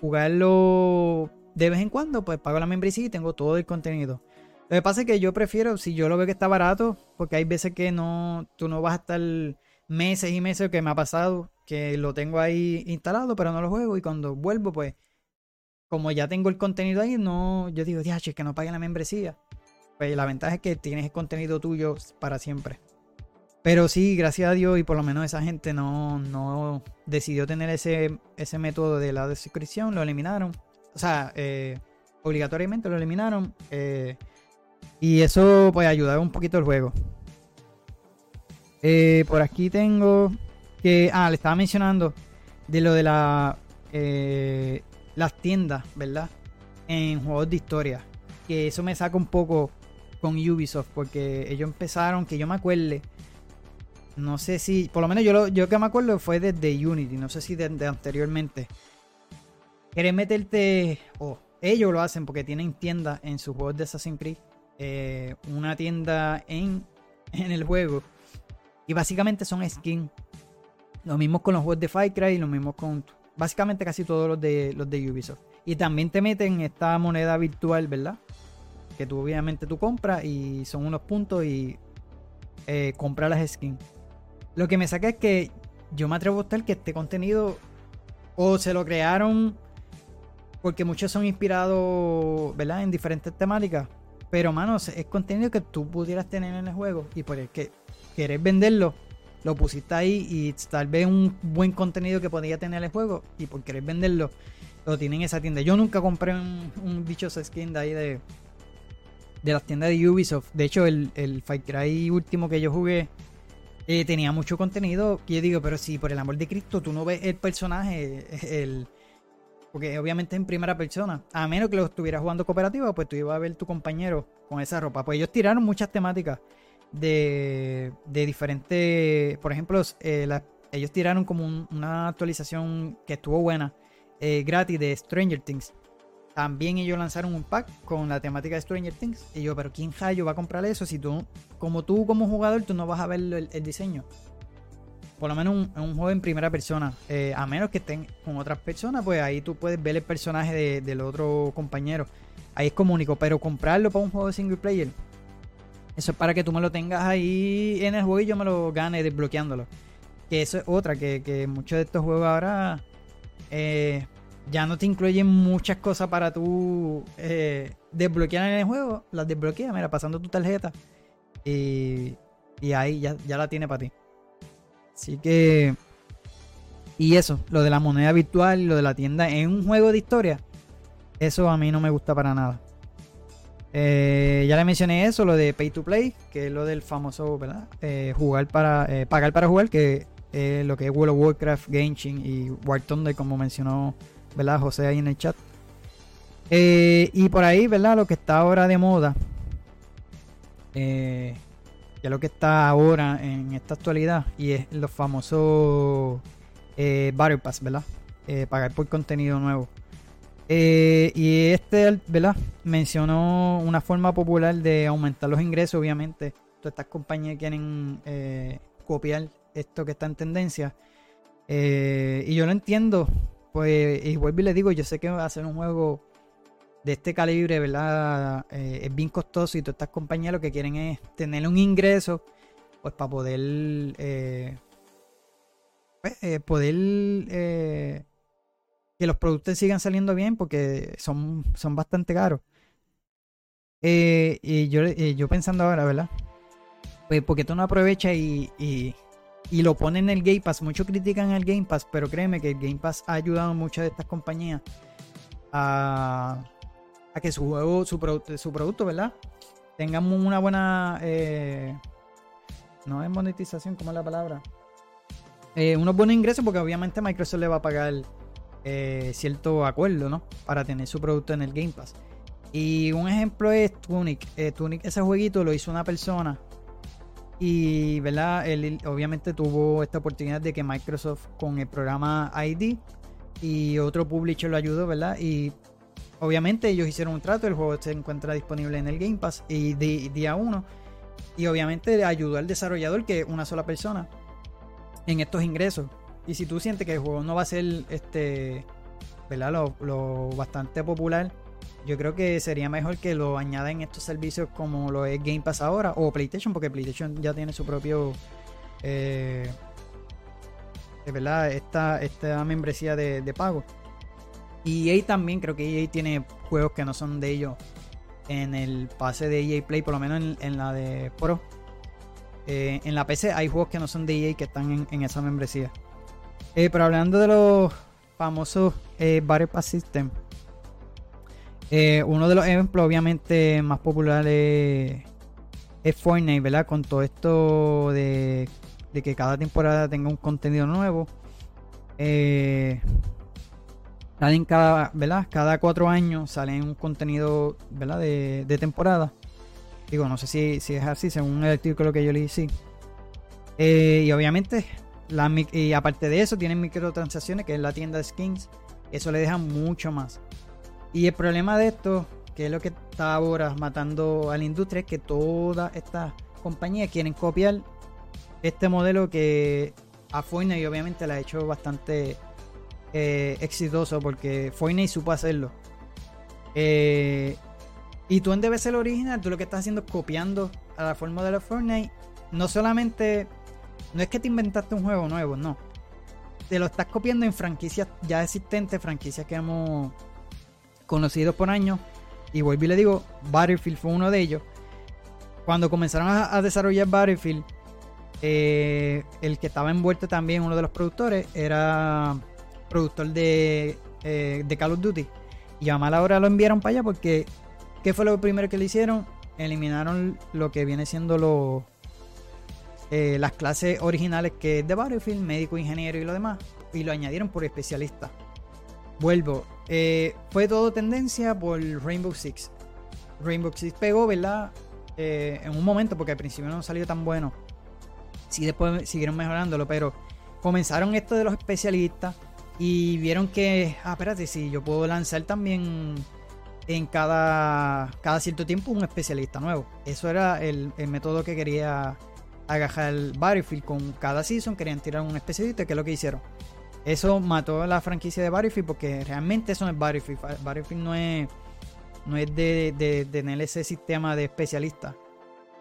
jugarlo de vez en cuando, pues pago la membresía y tengo todo el contenido. Lo que pasa es que yo prefiero, si yo lo veo que está barato, porque hay veces que no, tú no vas a estar meses y meses que me ha pasado, que lo tengo ahí instalado, pero no lo juego. Y cuando vuelvo, pues, como ya tengo el contenido ahí, no, yo digo, es que no paguen la membresía. Pues la ventaja es que tienes el contenido tuyo para siempre. Pero sí, gracias a Dios, y por lo menos esa gente no, no decidió tener ese, ese método de la suscripción, lo eliminaron. O sea, eh, obligatoriamente lo eliminaron. Eh, y eso pues ayudaba un poquito el juego. Eh, por aquí tengo que... Ah, le estaba mencionando de lo de la, las tiendas, ¿verdad? En juegos de historia. Que eso me saca un poco con Ubisoft. Porque ellos empezaron, que yo me acuerde. No sé si... Por lo menos yo, lo, yo que me acuerdo fue desde Unity. No sé si desde anteriormente. Querés meterte... Oh, ellos lo hacen porque tienen tiendas en sus juegos de Assassin's Creed eh, una tienda en, en el juego. Y básicamente son skins. Lo mismo con los juegos de Far Cry, lo mismo con básicamente casi todos los de los de Ubisoft. Y también te meten esta moneda virtual, ¿verdad? Que tú obviamente tú compras y son unos puntos y eh, compras las skins. Lo que me saca es que yo me atrevo a estar que este contenido o se lo crearon porque muchos son inspirados, ¿verdad? En diferentes temáticas. Pero, mano, es contenido que tú pudieras tener en el juego y por el que querés venderlo, lo pusiste ahí y tal vez un buen contenido que podía tener el juego y por querer venderlo, lo tienen en esa tienda. Yo nunca compré un, un skin de ahí de, de las tiendas de Ubisoft. De hecho, el, el Fight Cry último que yo jugué, eh, tenía mucho contenido. Y yo digo, pero si por el amor de Cristo tú no ves el personaje, el, porque obviamente es en primera persona. A menos que lo estuvieras jugando cooperativo, pues tú ibas a ver tu compañero con esa ropa. Pues ellos tiraron muchas temáticas de, de diferentes. Por ejemplo, eh, ellos tiraron como una actualización que estuvo buena, eh, gratis de Stranger Things. También ellos lanzaron un pack con la temática de Stranger Things. Y yo, pero ¿quién rayo va a comprar eso si tú, como tú como jugador, tú no vas a ver el, diseño? Por lo menos un, juego en primera persona. Eh, a menos que estén con otras personas, pues ahí tú puedes ver el personaje del otro compañero. Ahí es como único. Pero comprarlo para un juego de single player. Eso es para que tú me lo tengas ahí en el juego y yo me lo gane desbloqueándolo. Que eso es otra, que, que muchos de estos juegos ahora eh, ya no te incluyen muchas cosas para tú eh, desbloquear en el juego. Las desbloqueas, mira, pasando tu tarjeta. Y, y ahí ya, ya la tiene para ti. Así que. Y eso, lo de la moneda virtual, lo de la tienda en un juego de historia. Eso a mí no me gusta para nada. Eh, ya le mencioné eso, lo de pay to play, que es lo del famoso, ¿verdad? Eh, jugar para, pagar para jugar, que es lo que es World of Warcraft, Genshin y War Thunder, como mencionó ¿verdad? José ahí en el chat. Eh, y por ahí, ¿verdad? Lo que está ahora de moda, eh, ya lo que está ahora en esta actualidad, y es los famosos eh, Battle Pass, ¿verdad? Eh, pagar por contenido nuevo. y este, ¿verdad? Mencionó una forma popular de aumentar los ingresos, obviamente. Todas estas compañías quieren copiar esto que está en tendencia. y yo lo entiendo pues, y vuelvo y le digo, yo sé que ser un juego de este calibre, ¿verdad? Eh, es bien costoso y todas estas compañías lo que quieren es tener un ingreso, pues para poder, eh, pues, eh, poder que los productos sigan saliendo bien porque son, son bastante caros. y yo, yo pensando ahora, ¿verdad? Pues porque tú no aprovechas y lo ponen en el Game Pass. Muchos critican el Game Pass, pero créeme que el Game Pass ha ayudado a muchas de estas compañías a, que su juego, su, su producto, ¿verdad? Tengan una buena. Eh, no es monetización, ¿cómo es la palabra? Eh, unos buenos ingresos, porque obviamente Microsoft le va a pagar eh, cierto acuerdo, ¿no? Para tener su producto en el Game Pass. Y un ejemplo es Tunic. Tunic, ese jueguito lo hizo una persona y, ¿verdad? Él obviamente tuvo esta oportunidad de que Microsoft con el programa ID y otro publisher lo ayudó, ¿verdad? Y obviamente ellos hicieron un trato, el juego se encuentra disponible en el Game Pass y día uno. Y obviamente ayudó al desarrollador, que es una sola persona, en estos ingresos. Y si tú sientes que el juego no va a ser este, ¿verdad? Lo, lo bastante popular yo creo que sería mejor que lo añadan estos servicios como lo es Game Pass ahora o PlayStation, porque PlayStation ya tiene su propio. Eh, ¿Verdad? Esta, esta membresía de, pago. Y EA también, creo que EA tiene juegos que no son de ellos en el pase de EA Play, por lo menos en, la de Pro. Eh, en la PC hay juegos que no son de EA que están en, esa membresía. Eh, pero hablando de los famosos eh, Battle Pass System, eh, uno de los ejemplos, obviamente, más populares es Fortnite, ¿verdad? Con todo esto de, que cada temporada tenga un contenido nuevo. Eh, salen cada, ¿verdad? Cada cuatro años salen un contenido, ¿verdad? De, temporada. Digo, no sé si, si, es así, según el artículo que yo leí, sí. Eh, y obviamente, la, y aparte de eso, tienen microtransacciones, que es la tienda de skins. Eso le deja mucho más. Y el problema de esto, que es lo que está ahora matando a la industria, es que todas estas compañías quieren copiar este modelo que a Fortnite obviamente le ha hecho bastante eh, exitoso porque Fortnite supo hacerlo. Eh, y tú en vez de ser original, tú lo que estás haciendo es copiando a la forma de la Fortnite. No solamente, no es que te inventaste un juego nuevo, no. Te lo estás copiando en franquicias ya existentes, franquicias que hemos conocidos por años. Y vuelvo y le digo, Battlefield fue uno de ellos. Cuando comenzaron a, desarrollar Battlefield, eh, el que estaba envuelto también, uno de los productores, era productor de, eh, de Call of Duty. Y a mala hora lo enviaron para allá porque, ¿qué fue lo primero que le hicieron? Eliminaron lo que viene siendo los eh, las clases originales que es de Battlefield, médico, ingeniero y lo demás, y lo añadieron por especialista. Vuelvo, eh, fue todo tendencia por Rainbow Six. Rainbow Six pegó, ¿verdad? Eh, en un momento, porque al principio no salió tan bueno. Sí, después siguieron mejorándolo, pero comenzaron esto de los especialistas y vieron que, ah, espérate, si yo puedo lanzar también en cada, cada cierto tiempo un especialista nuevo. Eso era el, método que quería agajar el Battlefield. Con cada season querían tirar un especialista, que es lo que hicieron. Eso mató la franquicia de Battlefield porque realmente eso no es Battlefield. Battlefield no es, no es de, de, tener ese sistema de especialistas.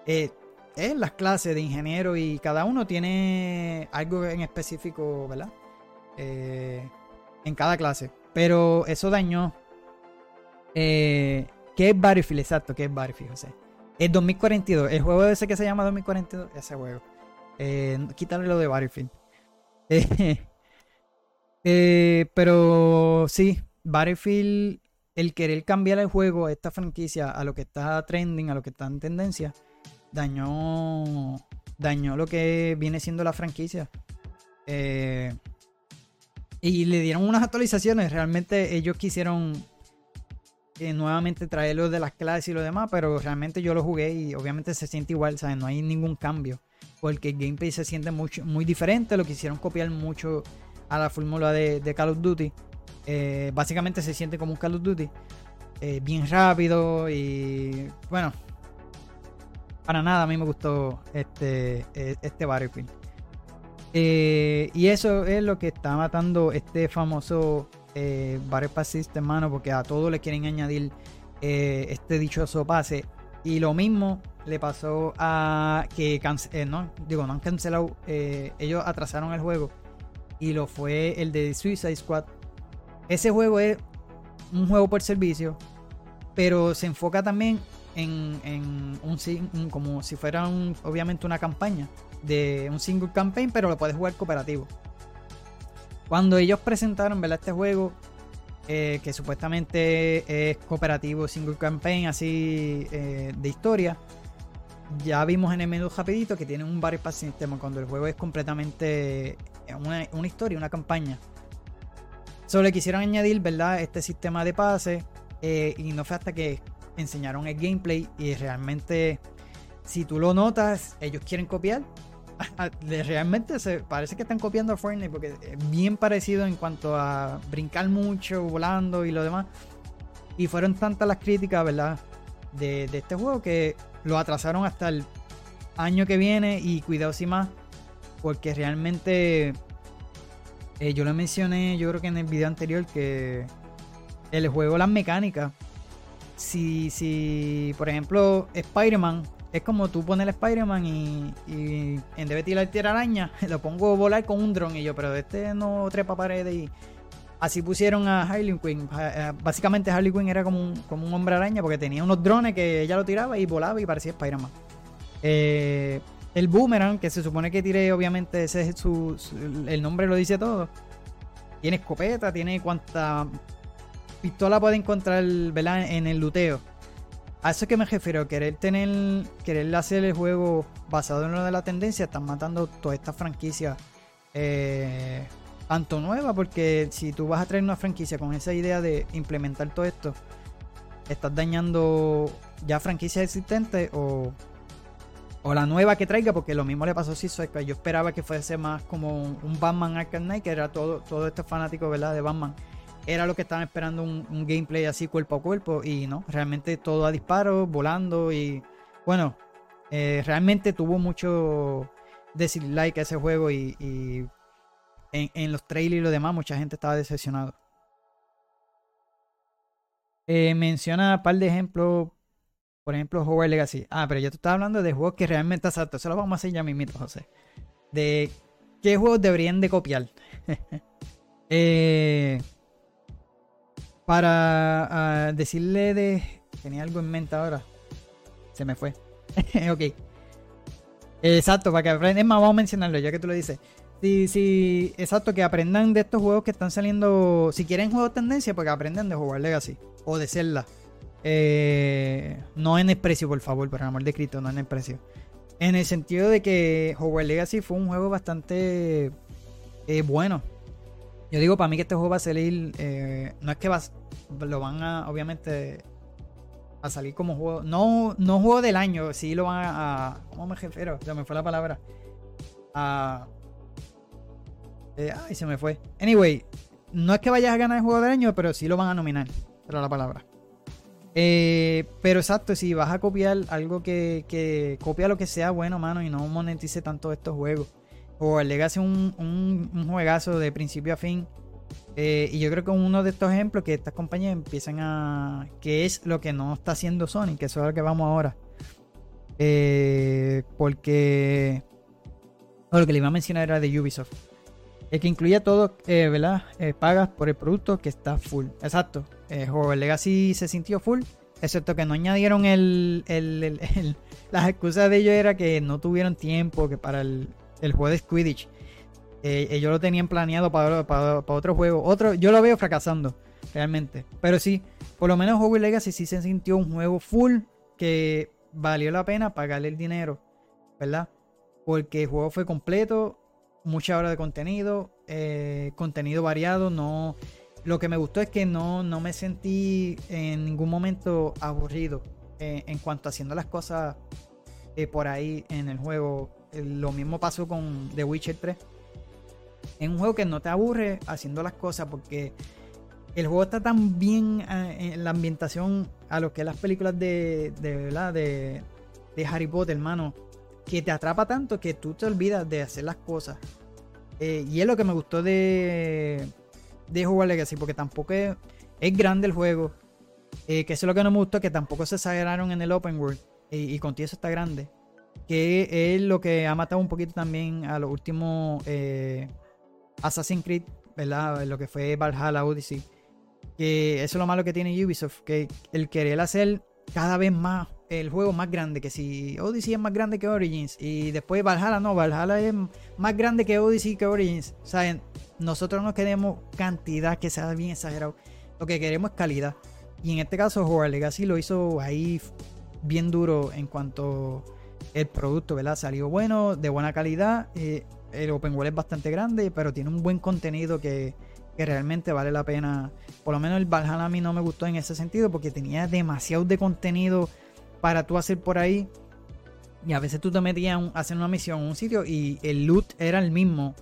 Eh, es las clases de ingeniero y cada uno tiene algo en específico, ¿verdad? Eh, en cada clase. Pero eso dañó. Eh, ¿Qué es Battlefield? Exacto, ¿qué es Battlefield? José? Es 2042. El juego ese que se llama 2042, ese juego. Quitarle lo de Battlefield. Eh, pero sí, Battlefield, el querer cambiar el juego, esta franquicia, a lo que está trending, a lo que está en tendencia, dañó, dañó lo que viene siendo la franquicia. Eh, y le dieron unas actualizaciones. Realmente ellos quisieron eh, nuevamente traerlo de las clases y lo demás, pero realmente yo lo jugué y obviamente se siente igual, ¿sabes? No hay ningún cambio. Porque el gameplay se siente mucho, muy diferente. Lo quisieron copiar mucho a la fórmula de, Call of Duty. Eh, básicamente se siente como un Call of Duty. Eh, bien rápido y bueno. Para nada a mí me gustó este, este Battlefield. y eso es lo que está matando este famoso eh, Battle mano, porque a todos le quieren añadir eh, este dichoso pase. Y lo mismo le pasó a que eh, digo, no han cancelado, eh, ellos atrasaron el juego y lo fue el de Suicide Squad. Ese juego es un juego por servicio, pero se enfoca también en, en un, como si fuera un, obviamente una campaña de un single campaign, pero lo puedes jugar cooperativo. Cuando ellos presentaron ¿verdad? este juego, eh, que supuestamente es cooperativo, single campaign, así eh, de historia, ya vimos en el menú rapidito que tiene un Battle Pass cuando el juego es completamente una, historia, una campaña. Solo le quisieron añadir, ¿verdad? Este sistema de pase eh, y no fue hasta que enseñaron el gameplay y realmente, si tú lo notas, ellos quieren copiar realmente se parece que están copiando a Fortnite porque es bien parecido en cuanto a brincar mucho, volando y lo demás. Y fueron tantas las críticas, ¿verdad? De, este juego que lo atrasaron hasta el año que viene y cuidado si más, porque realmente eh, yo lo mencioné, yo creo que en el video anterior que el juego, las mecánicas, si, si por ejemplo Spider-Man es como tú pones el Spider-Man y, en vez de tirar araña, lo pongo a volar con un dron y yo, pero este no trepa paredes y así pusieron a Harley Quinn. Básicamente Harley Quinn era como un, como un hombre araña porque tenía unos drones que ella lo tiraba y volaba y parecía Spider-Man. Eh, el Boomerang, que se supone que tiré, obviamente ese es su, el nombre lo dice todo. Tiene escopeta, tiene cuanta pistola puede encontrar en el luteo a eso que me refiero, querer tener, querer hacer el juego basado en lo de la tendencia, están matando toda esta franquicia eh, tanto nueva, porque si tú vas a traer una franquicia con esa idea de implementar todo esto, estás dañando ya franquicias existentes o, o la nueva que traiga, porque lo mismo le pasó a Suicide Yo esperaba que fuese más como un Batman Arkham Knight, que era todo, todo este fanático ¿verdad? de Batman era lo que estaban esperando un, gameplay así cuerpo a cuerpo y no, realmente todo a disparo, volando y bueno, eh, realmente tuvo mucho like a ese juego y, en, los trailers y lo demás mucha gente estaba decepcionado. Eh, menciona un par de ejemplos, por ejemplo Hogwarts Legacy. Ah, pero yo te estaba hablando de juegos que realmente exacto, eso lo vamos a hacer ya mismito, José. De qué juegos deberían de copiar. eh, para ah, decirle de. Tenía algo en mente ahora. Se me fue. ok. Exacto, para que aprendan. Es más, vamos a mencionarlo ya que tú lo dices. Sí, sí, exacto, que aprendan de estos juegos que están saliendo. Si quieren juegos tendencia, pues que aprendan de jugar Legacy o de Zelda. Eh, no en el precio, por favor, por el amor de Cristo, no en el precio. En el sentido de que Hogwarts Legacy fue un juego bastante eh, bueno. Yo digo para mí que este juego va a salir. Eh, no es que vas, lo van a, obviamente, a salir como juego. No, no juego del año, sí lo van a. ¿Cómo me refiero? Ya me fue la palabra. A. Eh, ay, se me fue. Anyway, no es que vayas a ganar el juego del año, pero sí lo van a nominar. Era la palabra. Eh, pero exacto, si vas a copiar algo que, que, copia lo que sea bueno, mano, y no monetice tanto estos juegos. O el Legacy un, un, un juegazo de principio a fin. Eh, y yo creo que uno de estos ejemplos que estas compañías empiezan a. que es lo que no está haciendo Sony, que eso es lo que vamos ahora. Eh, porque. lo que le iba a mencionar era de Ubisoft. El que incluye todo, ¿verdad? pagas por el producto que está full. Exacto. Eh, el Legacy se sintió full, excepto que no añadieron el, el, las excusas de ellos era que no tuvieron tiempo que para el, juego de Quidditch. Eh, ellos lo tenían planeado para, para, otro juego. Otro, yo lo veo fracasando, realmente. Pero sí, por lo menos Hogwarts Legacy sí se sintió un juego full que valió la pena pagarle el dinero, ¿verdad? Porque el juego fue completo, mucha hora de contenido, eh, contenido variado, no lo que me gustó es que no, no me sentí en ningún momento aburrido eh, en cuanto a haciendo las cosas eh, por ahí en el juego. Lo mismo pasó con The Witcher 3. Es un juego que no te aburre haciendo las cosas porque el juego está tan bien en la ambientación a lo que es las películas de, de, ¿verdad? de Harry Potter, hermano, que te atrapa tanto que tú te olvidas de hacer las cosas. y es lo que me gustó de, de jugar Legacy, porque tampoco es, grande el juego. Eh, que eso es lo que no me gustó, que tampoco se exageraron en el open world. Y, contigo eso está grande. Que es lo que ha matado un poquito también a los últimos eh, Assassin's Creed, ¿verdad? Lo que fue Valhalla Odyssey. Que eso es lo malo que tiene Ubisoft, que el querer hacer cada vez más el juego más grande. Que si Odyssey es más grande que Origins y después Valhalla, no, Valhalla es más grande que Odyssey que Origins. O nosotros no queremos cantidad que sea bien exagerado. Lo que queremos es calidad. Y en este caso, Hogwarts Legacy lo hizo ahí bien duro en cuanto el producto, ¿verdad? Salió bueno, de buena calidad. Eh, el Open World es bastante grande, pero tiene un buen contenido que, que, realmente vale la pena. Por lo menos el Valhalla a mí no me gustó en ese sentido porque tenía demasiado de contenido para tú hacer por ahí. Y a veces tú te metías a hacer una misión en un sitio y el loot era el mismo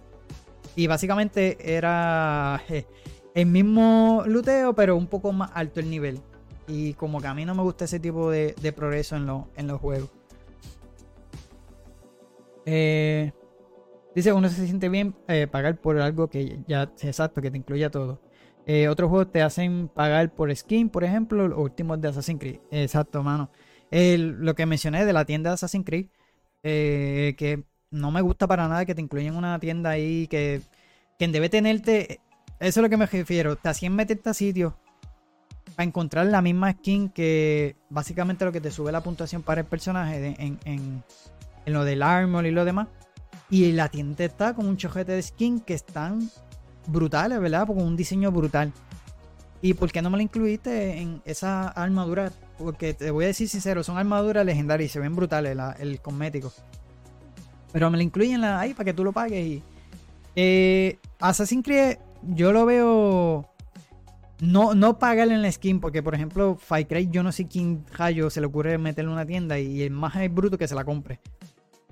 y básicamente era eh, el mismo luteo, pero un poco más alto el nivel. Y como que a mí no me gusta ese tipo de, progreso en, en, los juegos. Eh, dice, uno se siente bien eh, pagar por algo que ya exacto, que te incluya todo. otros juegos te hacen pagar por skin, por ejemplo, los últimos de Assassin's Creed. Exacto, mano. Lo que mencioné de la tienda de Assassin's Creed, que no me gusta para nada que te incluyan una tienda ahí que quien debe tenerte. Eso es lo que me refiero. Te hacían meterte a sitios para encontrar la misma skin que básicamente lo que te sube la puntuación para el personaje en, en, lo del armor y lo demás. Y la tienda está con un chojete de skin que están brutales, ¿verdad? Con un diseño brutal. ¿Y por qué no me la incluiste en esa armadura? Porque te voy a decir sincero, son armaduras legendarias y se ven brutales el cosmético. Pero me lo incluyen ahí para que tú lo pagues. Y, eh, Assassin's Creed, yo lo veo. No, no pagarle en la skin, porque por ejemplo, Fire yo no sé quién rayo se le ocurre meterle en una tienda y el más es bruto que se la compre.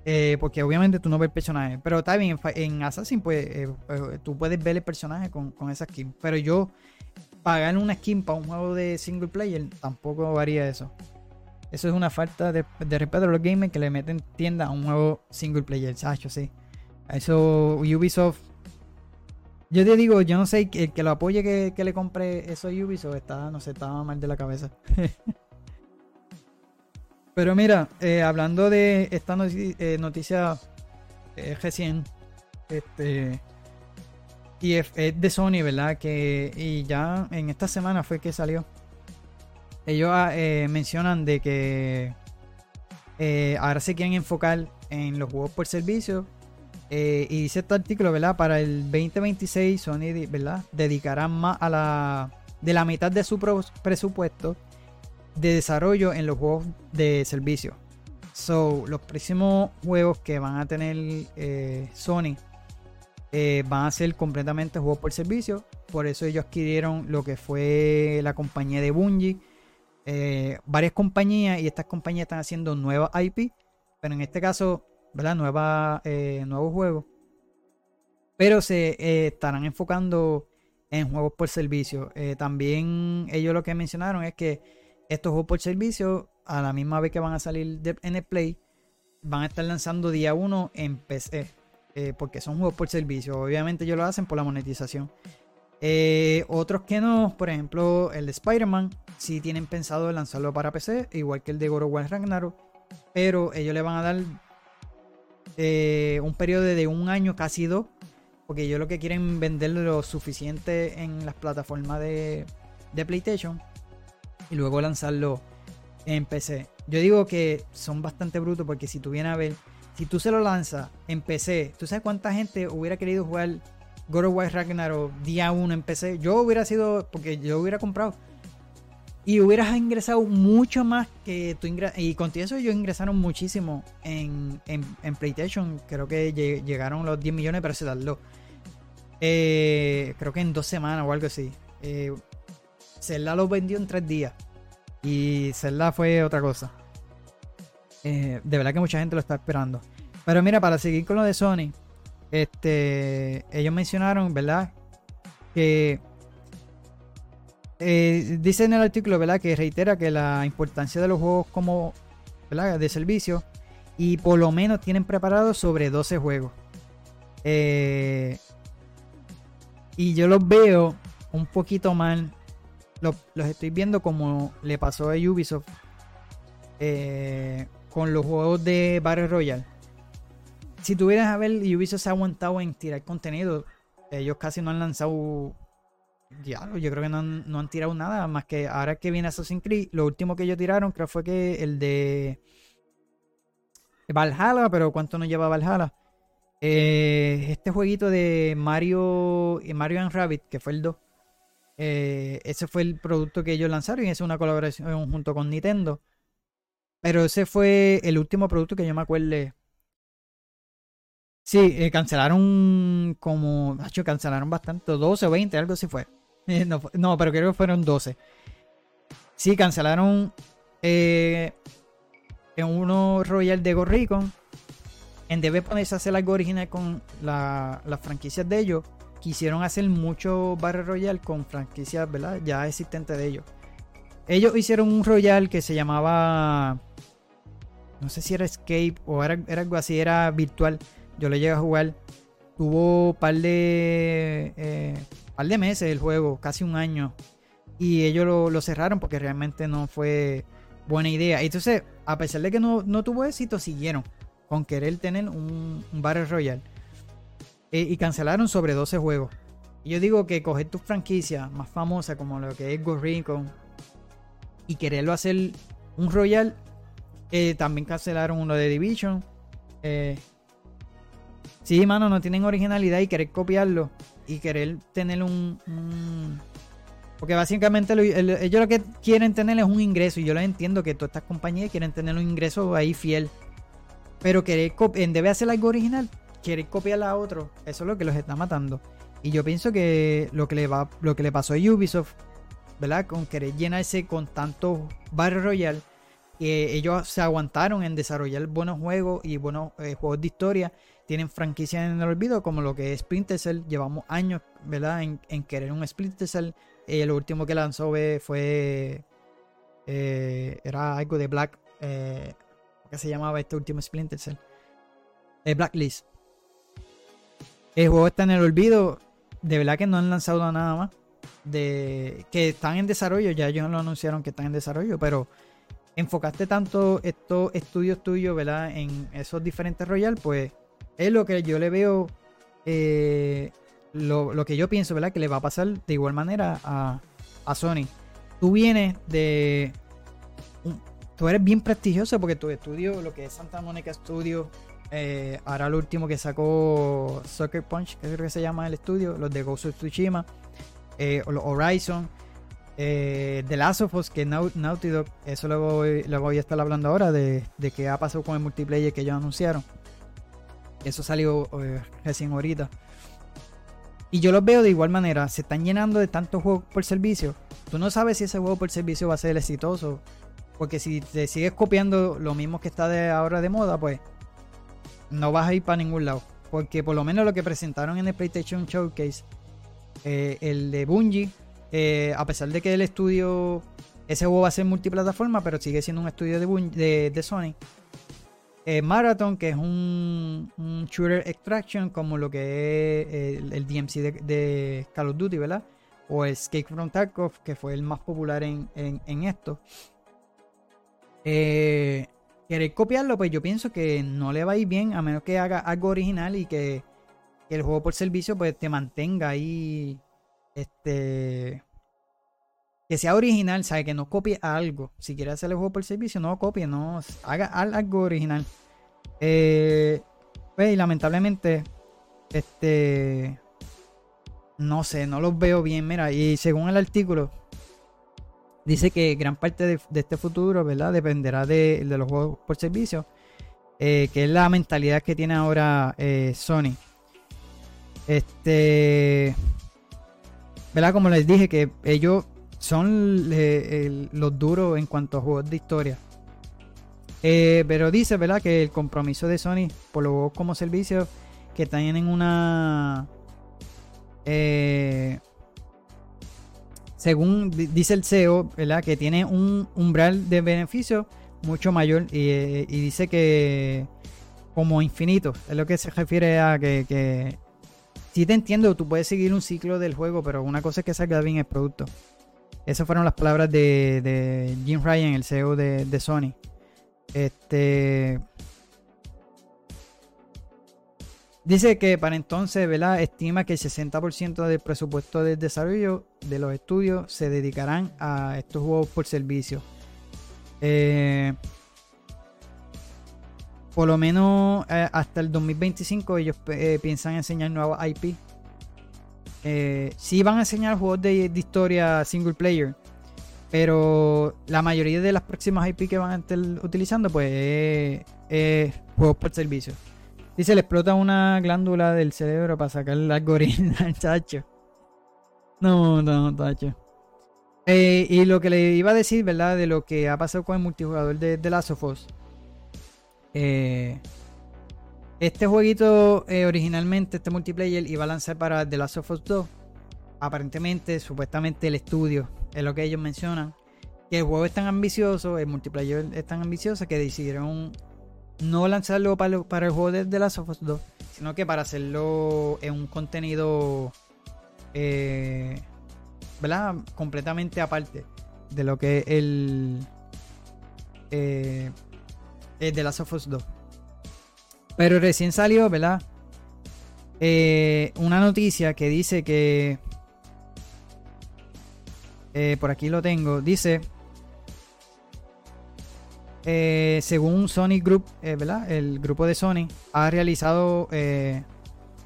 Eh, porque obviamente tú no ves el personaje. Pero está bien, en, Assassin, pues eh, tú puedes ver el personaje con, esa skin. Pero yo, pagar una skin para un juego de single player, tampoco haría eso. Eso es una falta de, respeto a los gamers que le meten tienda a un juego single player, Sacho, sí. Eso Ubisoft. Yo te digo, yo no sé, el que lo apoye que, le compre eso Ubisoft está, no sé, estaba mal de la cabeza. Pero mira, eh, hablando de esta eh, noticia eh, recién, este, y es, de Sony, ¿verdad? Que y ya en esta semana fue que salió ellos ah, eh, mencionan de que eh, ahora se quieren enfocar en los juegos por servicio. Eh, y dice este artículo, ¿verdad? Para el 2026 Sony, ¿verdad? Dedicarán más a la... de la mitad de su presupuesto de desarrollo en los juegos de servicio. So, los próximos juegos que van a tener Sony eh, van a ser completamente juegos por servicio. Por eso ellos adquirieron lo que fue la compañía de Bungie. Eh, varias compañías y estas compañías están haciendo nuevas IP. Pero en este caso, ¿verdad? Nueva, nuevos juegos. Pero se estarán enfocando en juegos por servicio. también ellos lo que mencionaron es que estos juegos por servicio a la misma vez que van a salir en el Play, van a estar lanzando día 1 en PC. Eh, porque son juegos por servicio. Obviamente ellos lo hacen por la monetización. Eh, otros que no, por ejemplo, el de Spider-Man, sí tienen pensado lanzarlo para PC, igual que el de God of War Ragnarok. Pero ellos le van a dar eh, un periodo de un año, casi dos. Porque ellos lo que quieren vender lo suficiente en las plataformas de, de PlayStation. Y luego lanzarlo en PC. Yo digo que son bastante brutos porque si tú vienes a ver, si tú se lo lanzas en PC, ¿tú sabes cuánta gente hubiera querido jugar God of War Ragnarok día 1 en PC? Yo hubiera sido, porque yo hubiera comprado. Y hubieras ingresado mucho más que tú ingresas. Y con eso ellos ingresaron muchísimo en, en, PlayStation. Creo que llegaron los 10 millones, pero se tardó. Eh, creo que en dos semanas o algo así. Eh, Zelda lo vendió en tres días. Y Zelda fue otra cosa. Eh, de verdad que mucha gente lo está esperando. Pero mira, para seguir con lo de Sony, este, ellos mencionaron, ¿verdad? Que eh, dice en el artículo, ¿verdad? Que reitera que la importancia de los juegos como, ¿verdad? De servicio y por lo menos tienen preparados sobre 12 juegos. Eh, y yo los veo un poquito mal los, estoy viendo como le pasó a Ubisoft eh, con los juegos de Battle Royale. Si tuvieras a ver, Ubisoft se ha aguantado en tirar contenido. Ellos casi no han lanzado. Ya, yo creo que no han, tirado nada más que ahora que viene Assassin's Creed. Lo último que ellos tiraron creo fue que el de Valhalla, pero ¿cuánto nos lleva Valhalla? Eh, este jueguito de Mario, Mario and Rabbit, que fue el 2 eh, ese fue el producto que ellos lanzaron y es una colaboración junto con Nintendo. Pero ese fue el último producto que yo me acuerde. Sí, eh, cancelaron como. Cancelaron bastante. 12 o 20, algo así fue. no, pero creo que fueron 12. Sí, cancelaron eh, en uno Royal de Gorricon. En vez de ponerse a hacer algo original con las franquicias de ellos quisieron hacer mucho Battle Royale con franquicias, ¿verdad? Ya existentes de ellos. Ellos hicieron un Royale que se llamaba. No sé si era Escape o era, algo así, era virtual. Yo lo llegué a jugar. Tuvo par de. Eh, par de meses el juego, casi un año. Y ellos lo, cerraron porque realmente no fue buena idea. Entonces, a pesar de que no, tuvo éxito, siguieron con querer tener un, un Battle Royale. Eh, y cancelaron sobre 12 juegos. Y yo digo que coger tu franquicia más famosa como lo que es Ghost Recon y quererlo hacer un Royal, eh, también cancelaron uno de Division. Eh, sí, mano, no tienen originalidad y querer copiarlo y querer tener un, porque básicamente ellos lo que quieren tener es un ingreso. Y yo lo entiendo que todas estas compañías quieren tener un ingreso ahí fiel. Pero querer en vez de hacer algo original, querer copiar a otro, eso es lo que los está matando. Y yo pienso que lo que le va, lo que le pasó a Ubisoft, Con querer llenarse con tanto Battle Royale, que ellos se aguantaron en desarrollar buenos juegos y buenos eh, juegos de historia. Tienen franquicias en el olvido, como lo que es Splinter Cell. Llevamos años, ¿verdad? En, querer un Splinter Cell. Eh, lo último que lanzó fue. Eh, era algo de Black. ¿Qué se llamaba este último Splinter Cell? Blacklist. El juego está en el olvido. De verdad que no han lanzado nada más. De que están en desarrollo. Ya ellos lo anunciaron que están en desarrollo. Pero enfocaste tanto estos estudios tuyos, ¿verdad? En esos diferentes Royal. Pues es lo que yo le veo. Eh, lo, que yo pienso, ¿verdad? Que le va a pasar de igual manera a, a Sony. Tú vienes de. tú eres bien prestigioso porque tu estudio, lo que es Santa Mónica Studio, eh, ahora lo último que sacó Soccer Punch, que creo que se llama el estudio, los de Ghost of Tsushima, eh, Horizon. Eh, The Last of Us, que Naughty Dog, eso lo voy, lo voy a estar hablando ahora, de, de qué ha pasado con el multiplayer que ellos anunciaron. Eso salió eh, recién ahorita. Y yo los veo de igual manera. Se están llenando de tantos juegos por servicio. Tú no sabes si ese juego por servicio va a ser exitoso. Porque si te sigues copiando lo mismo que está de ahora de moda, pues no vas a ir para ningún lado. Porque por lo menos lo que presentaron en el PlayStation Showcase, eh, el de Bungie, eh, a pesar de que el estudio, ese juego va a ser multiplataforma, pero sigue siendo un estudio de, de Sony eh, Marathon, que es un, shooter extraction como lo que es el, DMC de, Call of Duty, ¿verdad? O Escape from Tarkov, que fue el más popular en, esto. Eh, querer copiarlo, pues yo pienso que no le va a ir bien a menos que haga algo original y que, el juego por servicio pues te mantenga ahí. Este. Que sea original, ¿sabe? Que no copie algo. Si quiere hacer el juego por servicio, no copie, no. Haga algo original. Eh, pues, y lamentablemente, este. No sé, no los veo bien. Mira, y según el artículo, dice que gran parte de, este futuro, ¿verdad? Dependerá de, los juegos por servicio. Eh, que es la mentalidad que tiene ahora eh, Sony. Este. ¿Verdad? Como les dije, que ellos son los duros en cuanto a juegos de historia. Eh, pero dice, ¿verdad? Que el compromiso de Sony por los juegos como servicio que tienen una... Eh, según dice el CEO, ¿verdad? Que tiene un umbral de beneficio mucho mayor y, eh, dice que como infinito, es lo que se refiere a que si te entiendo, tú puedes seguir un ciclo del juego, pero una cosa es que salga bien el producto. Esas fueron las palabras de, Jim Ryan, el CEO de, Sony. Este. Dice que para entonces, ¿verdad? Estima que el 60% del presupuesto de desarrollo de los estudios se dedicarán a estos juegos por servicio. Eh, por lo menos eh, hasta el 2025 ellos eh, piensan enseñar nuevos IP. Eh, sí van a enseñar juegos de, historia single player, pero la mayoría de las próximas IP que van a estar utilizando, pues es juegos por servicio. Se le explota una glándula del cerebro para sacar el algoritmo chacho. No, no, tacho. y lo que le iba a decir, ¿verdad? De lo que ha pasado con el multijugador de The Last of Us eh, este jueguito eh, originalmente, este multiplayer, iba a lanzar para The Last of Us 2. Aparentemente, supuestamente el estudio, es lo que ellos mencionan, que el juego es tan ambicioso, el multiplayer es tan ambicioso que decidieron no lanzarlo para, el juego de The Last of Us 2, sino que para hacerlo en un contenido, eh, ¿verdad? Completamente aparte de lo que el... Eh, de The Last of Us 2. Pero recién salió, ¿verdad? Eh, una noticia que dice que... Eh, por aquí lo tengo. Dice... Eh, según Sony Group, ¿verdad? El grupo de Sony ha realizado...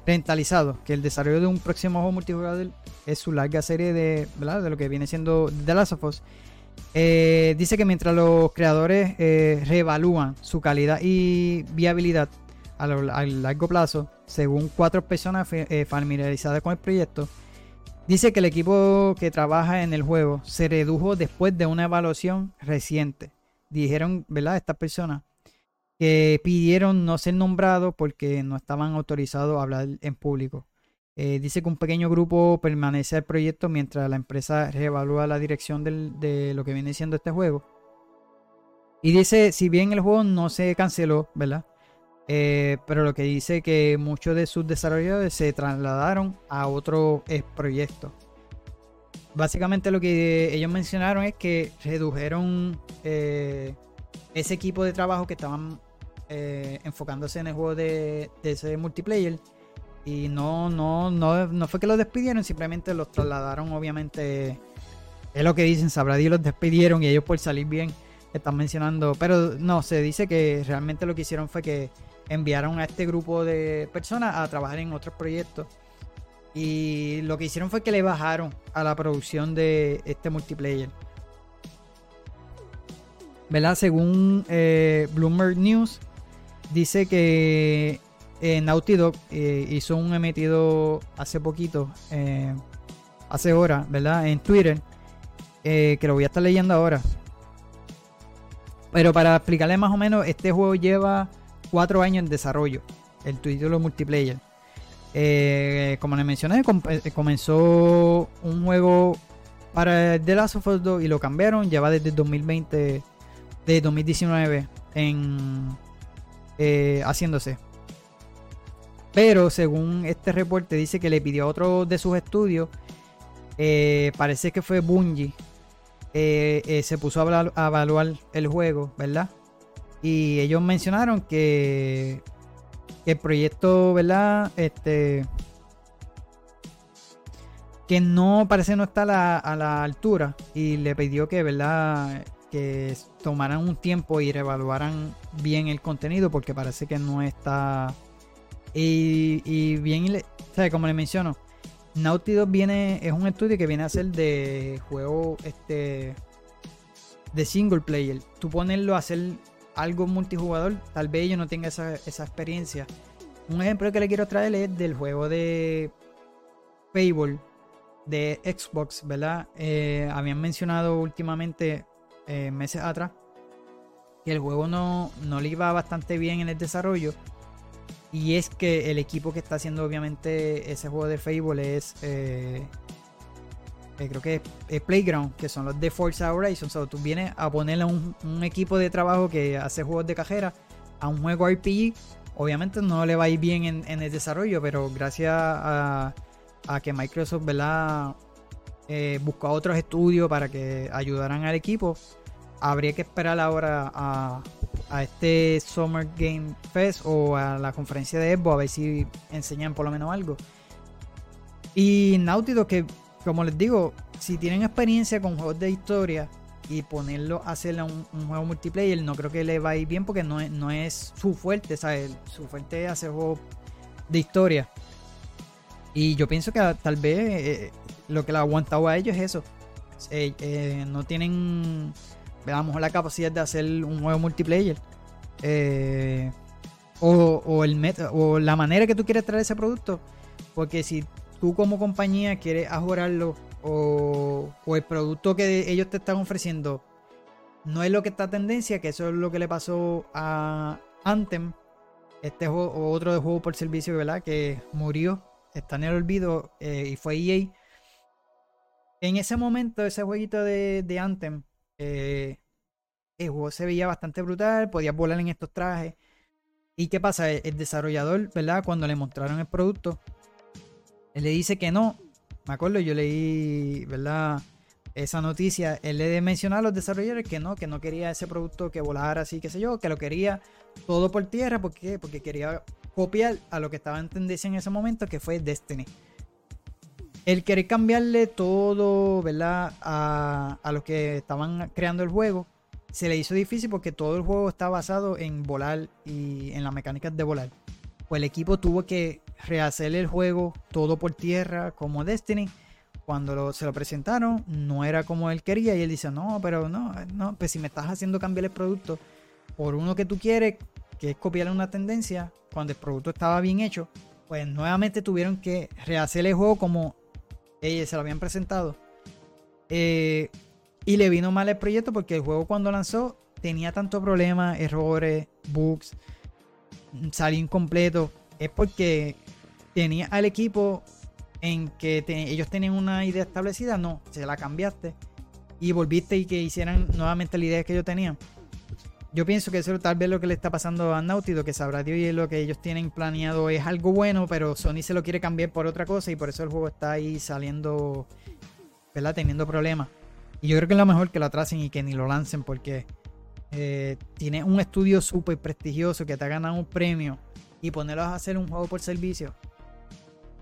rentalizado que el desarrollo de un próximo juego multijugador es su larga serie de, ¿verdad? de lo que viene siendo The Last of Us eh, dice que mientras los creadores eh, reevalúan su calidad y viabilidad a, largo plazo, según cuatro personas eh, familiarizadas con el proyecto, dice que el equipo que trabaja en el juego se redujo después de una evaluación reciente. Dijeron, ¿verdad? Estas personas que pidieron no ser nombrados porque no estaban autorizados a hablar en público. Eh, dice que un pequeño grupo permanece al proyecto mientras la empresa reevalúa la dirección de lo que viene siendo este juego. Y dice, si bien el juego no se canceló, ¿verdad? Eh, pero lo que dice que muchos de sus desarrolladores se trasladaron a otro eh, proyecto. Básicamente lo que ellos mencionaron es que redujeron ese equipo de trabajo que estaban enfocándose en el juego de ese multiplayer y no, no, no, no fue que los despidieron, simplemente los trasladaron, obviamente. Es lo que dicen, sabrá Dios los despidieron y ellos por salir bien están mencionando. Pero no, se dice que realmente lo que hicieron fue que enviaron a este grupo de personas a trabajar en otros proyectos. Y lo que hicieron fue que le bajaron a la producción de este multiplayer. ¿Verdad? Según eh, Bloomberg News, dice que eh, Naughty Dog eh, hizo un emitido hace poquito, eh, hace horas, ¿verdad? En Twitter, que lo voy a estar leyendo ahora. Pero para explicarle más o menos, este juego lleva cuatro años en desarrollo, el título multiplayer. como les mencioné, comenzó un juego para The Last of Us 2 y lo cambiaron. Lleva desde 2020, de 2019 en haciéndose. Pero según este reporte dice que le pidió a otro de sus estudios, eh, parece que fue Bungie, eh, eh, se puso a, evaluar el juego, ¿verdad? Y ellos mencionaron que, el proyecto, ¿verdad? Este, que no parece no está a la, altura y le pidió que, ¿verdad? Que tomaran un tiempo y reevaluaran bien el contenido porque parece que no está y, bien, como le menciono, Naughty Dog viene, es un estudio que viene a ser de juego este de single player. Tú ponerlo a hacer algo multijugador, tal vez yo no tenga esa, experiencia. Un ejemplo que le quiero traer es del juego de Fable de Xbox, ¿verdad? Eh, habían mencionado últimamente, eh, meses atrás, que el juego no, no le iba bastante bien en el desarrollo y es que el equipo que está haciendo obviamente ese juego de Fable es... Eh, eh, creo que es, Playground, que son los de Forza Horizon. O sea, tú vienes a ponerle un, un equipo de trabajo que hace juegos de cajera a un juego RPG. Obviamente no le va a ir bien en, el desarrollo, pero gracias a, que Microsoft ¿verdad? Eh, buscó otros estudios para que ayudaran al equipo, habría que esperar ahora a, a este Summer Game Fest o a la conferencia de Evo a ver si enseñan por lo menos algo. Y Naughty que como les digo, si tienen experiencia con juegos de historia y ponerlo a hacer un, juego multiplayer, no creo que le va a ir bien porque no es, no es su fuerte, ¿sabes? Su fuerte es hacer juegos de historia. Y yo pienso que tal vez eh, lo que le ha aguantado a ellos es eso. Eh, eh, no tienen veamos la capacidad de hacer un juego multiplayer. Eh, o, el o la manera que tú quieres traer ese producto. Porque si tú como compañía quieres ajorarlo o, o el producto que ellos te están ofreciendo no es lo que está a tendencia, que eso es lo que le pasó a Anthem, este juego, otro de juego por servicio, ¿verdad? Que murió, está en el olvido eh, y fue EA. En ese momento, ese jueguito de, de Anthem eh, el juego se veía bastante brutal, podías volar en estos trajes. ¿Y qué pasa? El, desarrollador, ¿verdad? Cuando le mostraron el producto, él le dice que no. Me acuerdo, yo leí, ¿verdad? Esa noticia, él le mencionó a los desarrolladores que no, que no quería ese producto que volara así, qué sé yo, que lo quería todo por tierra, ¿por qué? Porque quería copiar a lo que estaba en tendencia en ese momento, que fue Destiny el querer cambiarle todo, ¿verdad? A, a los que estaban creando el juego, se le hizo difícil porque todo el juego está basado en volar y en las mecánicas de volar. Pues el equipo tuvo que rehacer el juego todo por tierra como Destiny. Cuando se lo presentaron, no era como él quería y él dice, no, pero no, no, pues si me estás haciendo cambiar el producto por uno que tú quieres, que es copiar una tendencia, cuando el producto estaba bien hecho, pues nuevamente tuvieron que rehacer el juego como ellos se lo habían presentado. Eh, y le vino mal el proyecto porque el juego cuando lanzó tenía tantos problemas, errores, bugs, salió incompleto. Es porque tenía al equipo en que ellos tenían una idea establecida, no, se la cambiaste y volviste y que hicieran nuevamente la idea que ellos tenían. Yo pienso que eso tal vez lo que le está pasando a Naughty, que sabrá Dios y lo que ellos tienen planeado es algo bueno, pero Sony se lo quiere cambiar por otra cosa y por eso el juego está ahí saliendo, ¿verdad? Teniendo problemas. Y yo creo que es lo mejor que lo atrasen y que ni lo lancen porque eh, tiene un estudio súper prestigioso que te ha ganado un premio y ponerlos a hacer un juego por servicio.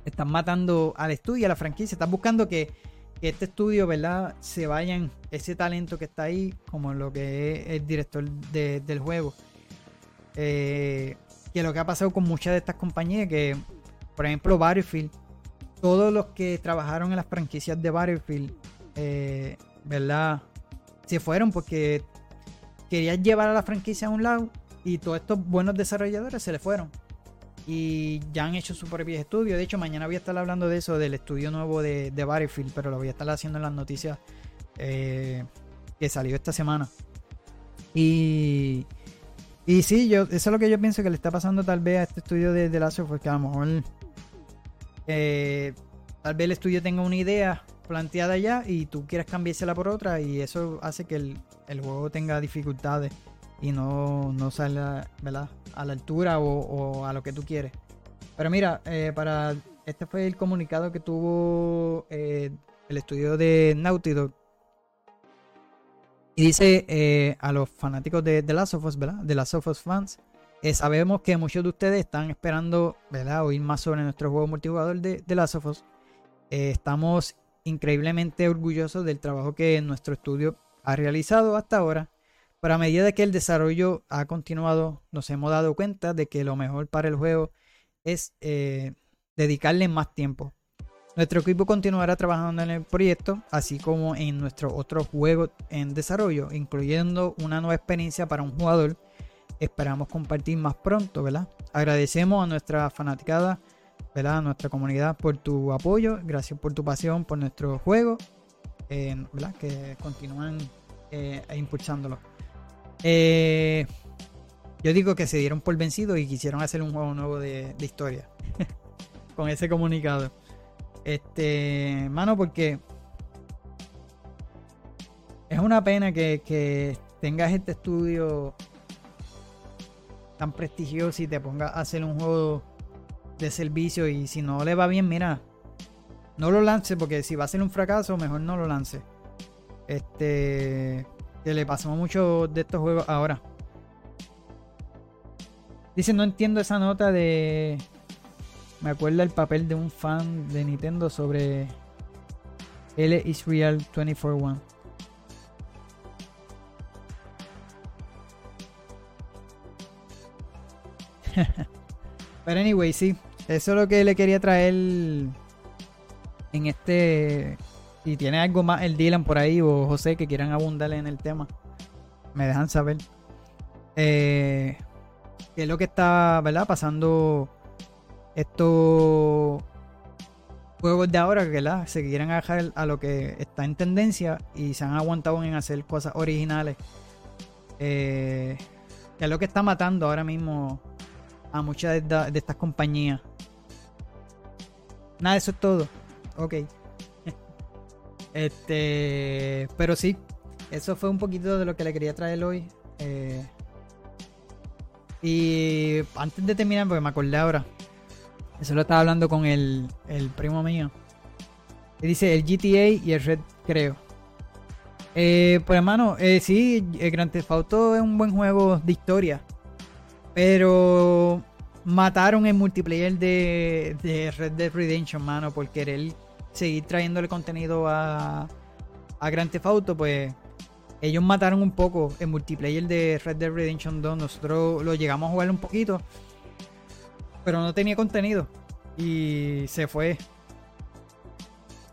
Están matando al estudio a la franquicia. Están buscando que que este estudio, ¿verdad? Se vayan ese talento que está ahí, como lo que es el director del juego. Eh, que lo que ha pasado con muchas de estas compañías, que por ejemplo Battlefield, todos los que trabajaron en las franquicias de Battlefield, eh, ¿verdad? Se fueron porque querían llevar a la franquicia a un lado y todos estos buenos desarrolladores se le fueron. Y ya han hecho su propio estudio. De hecho, mañana voy a estar hablando de eso, del estudio nuevo de, de Battlefield, pero lo voy a estar haciendo en las noticias eh, que salió esta semana. Y, y sí, yo, eso es lo que yo pienso que le está pasando tal vez a este estudio de, de Last que a lo mejor eh, tal vez el estudio tenga una idea planteada ya y tú quieres cambiársela por otra y eso hace que el, juego tenga dificultades y no, no salga ¿verdad? a la altura o, a lo que tú quieres. Pero mira, eh, para este fue el comunicado que tuvo eh, el estudio de Naughty Dog. Y dice a los fanáticos de The Last of Us, ¿verdad? De Last of Us fans, eh, sabemos que muchos de ustedes están esperando ¿verdad? oír más sobre nuestro juego multijugador de, de Last of Us. Eh, estamos increíblemente orgullosos del trabajo que nuestro estudio ha realizado hasta ahora. Pero a medida que el desarrollo ha continuado, nos hemos dado cuenta de que lo mejor para el juego es eh, dedicarle más tiempo. Nuestro equipo continuará trabajando en el proyecto, así como en nuestros otros juegos en desarrollo, incluyendo una nueva experiencia para un jugador Esperamos compartir más pronto, ¿verdad? Agradecemos a nuestra fanaticada, ¿verdad? A nuestra comunidad por tu apoyo. Gracias por tu pasión por nuestro juego, ¿verdad? Que continúan eh, impulsándolo. Eh, yo digo que se dieron por vencidos y quisieron hacer un juego nuevo de, historia. Con ese comunicado. Este, mano, porque es una pena que, que tengas este estudio tan prestigioso y te ponga a hacer un juego de servicio y si no le va bien, mira, no lo lance porque si va a ser un fracaso, mejor no lo lance. Este, que le pasamos mucho de estos juegos ahora. Dice, no entiendo esa nota de... Me acuerda el papel de un fan de Nintendo sobre L is real 24-1. Pero anyway, sí. Eso es lo que le quería traer en este. Si tiene algo más el Dylan por ahí o José que quieran abundarle en el tema, me dejan saber. Eh, ¿Qué es lo que está, verdad? Pasando estos juegos de ahora que se quieren agarrar a lo que está en tendencia y se han aguantado en hacer cosas originales. Eh, que es lo que está matando ahora mismo a muchas de, estas compañías. Nada, eso es todo. Ok. Este. Pero sí. Eso fue un poquito de lo que le quería traer hoy. Eh, y antes de terminar, porque me acordé ahora. Eso lo estaba hablando con el, el primo mío. Y dice el GTA y el Red, creo. Eh, pues hermano, eh, sí, el Grand Theft Auto es un buen juego de historia. Pero mataron el multiplayer de, Red Dead Redemption, mano, por querer seguir trayéndole contenido a, a Grand Theft Auto, pues ellos mataron un poco el multiplayer de Red Dead Redemption 2. Nosotros lo llegamos a jugar un poquito, pero no tenía contenido y se fue.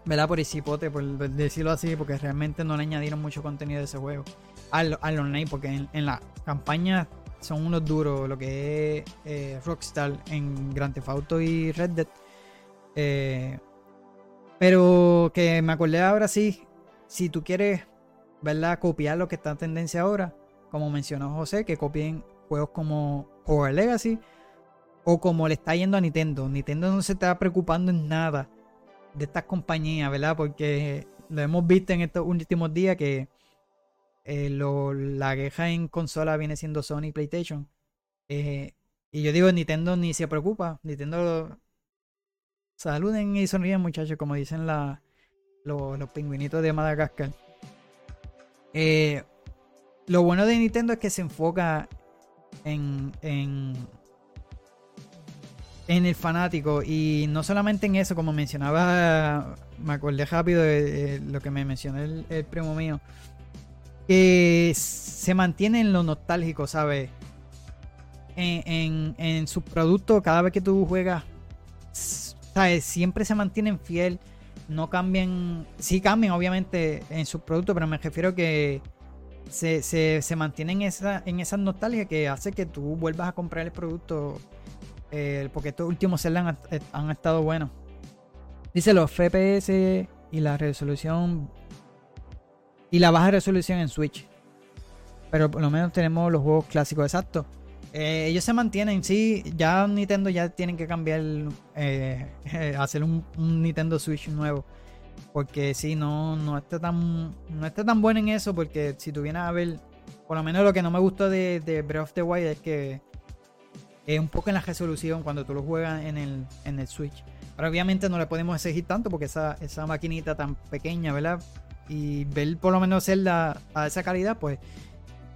¿Verdad? Por el cipote, por decirlo así, porque realmente no le añadieron mucho contenido de ese juego. Al, al online, porque en, en la campaña son unos duros lo que es eh, Rockstar en Grand Theft Auto y Red Dead. Eh, pero que me acordé ahora sí, si tú quieres, ¿verdad? Copiar lo que está en tendencia ahora, como mencionó José, que copien juegos como Hogwarts Legacy o como le está yendo a Nintendo. Nintendo no se está preocupando en nada de estas compañías, ¿verdad? Porque lo hemos visto en estos últimos días que eh, la queja en consola viene siendo Sony y PlayStation. Eh, y yo digo, Nintendo ni se preocupa. Nintendo saluden y sonríen muchachos, como dicen la, los pingüinitos de Madagascar. Eh, lo bueno de Nintendo es que se enfoca en, en, en el fanático y no solamente en eso, como mencionaba, me acordé rápido de, lo que me mencionó el primo mío que se mantiene en lo nostálgico, ¿sabes? En, en, su producto, cada vez que tú juegas, ¿sabes? Siempre se mantienen fiel, no cambian, sí cambian obviamente en sus productos, pero me refiero que se, se, mantienen en esa, en esa nostalgia que hace que tú vuelvas a comprar el producto eh, porque estos últimos Zelda han, han, estado buenos. Dice los FPS y la resolución y la baja resolución en Switch. Pero por lo menos tenemos los juegos clásicos, exacto. Eh, ellos se mantienen, sí, ya Nintendo ya tienen que cambiar, hacer un, Nintendo Switch nuevo. Porque sí, no, no está tan no está tan bueno en eso. Porque si tú vienes a ver, por lo menos lo que no me gustó de, de Breath of the Wild es que es un poco en la resolución cuando tú lo juegas en el, en el Switch. Pero obviamente no le podemos exigir tanto porque esa, esa maquinita tan pequeña, ¿verdad? Y ver por lo menos Zelda a esa calidad, pues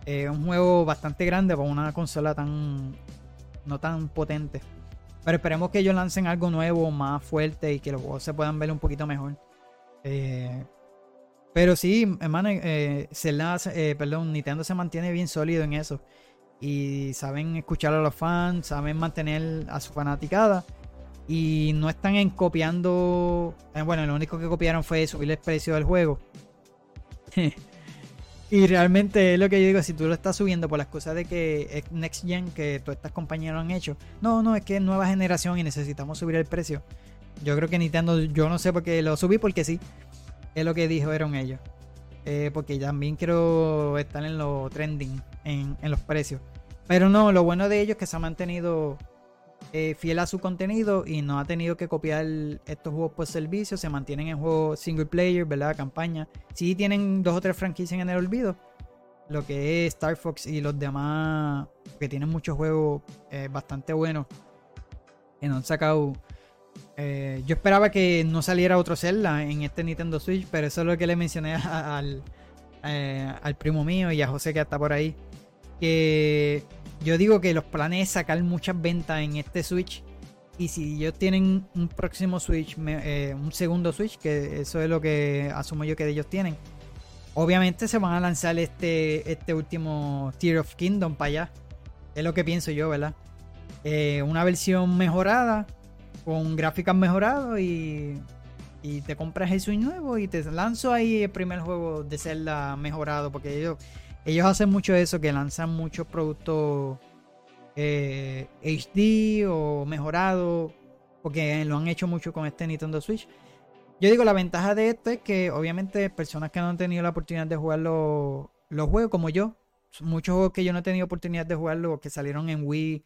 es un juego bastante grande para una consola tan no tan potente. Pero esperemos que ellos lancen algo nuevo, más fuerte y que los juegos se puedan ver un poquito mejor. Eh, pero sí, hermano, eh, eh, perdón, Nintendo se mantiene bien sólido en eso y saben escuchar a los fans, saben mantener a su fanaticada y no están en copiando. Eh, bueno, lo único que copiaron fue subir el precio del juego. y realmente es lo que yo digo: si tú lo estás subiendo por las cosas de que Next Gen, que todas estas compañías lo han hecho, no, no, es que es nueva generación y necesitamos subir el precio. Yo creo que Nintendo, yo no sé por qué lo subí, porque sí, es lo que dijeron ellos. Eh, porque también quiero estar en lo trending, en, los precios. Pero no, lo bueno de ellos es que se ha mantenido eh, fiel a su contenido y no ha tenido que copiar estos juegos por servicio. Se mantienen en juegos single player, ¿verdad? Campaña. Sí tienen dos o tres franquicias en el olvido. Lo que es Star Fox y los demás, que tienen muchos juegos eh, bastante buenos. No han sacado eh, yo esperaba que no saliera otro Zelda en este Nintendo Switch, pero eso es lo que le mencioné al, al primo mío y a José que está por ahí. Que yo digo que los planes es sacar muchas ventas en este Switch. Y si ellos tienen un próximo Switch, eh, un segundo Switch, que eso es lo que asumo yo que ellos tienen, obviamente se van a lanzar este, este último Tear of Kingdom para allá. Es lo que pienso yo, ¿verdad? una versión mejorada con gráficas mejoradas y, y te compras el Switch nuevo y te lanzo ahí el primer juego de Zelda mejorado porque ellos, ellos hacen mucho eso, que lanzan muchos productos HD eh, o mejorados porque lo han hecho mucho con este Nintendo Switch. Yo digo, la ventaja de esto es que obviamente personas que no han tenido la oportunidad de jugar los, los juegos como yo, muchos juegos que yo no he tenido oportunidad de jugarlo, que salieron en Wii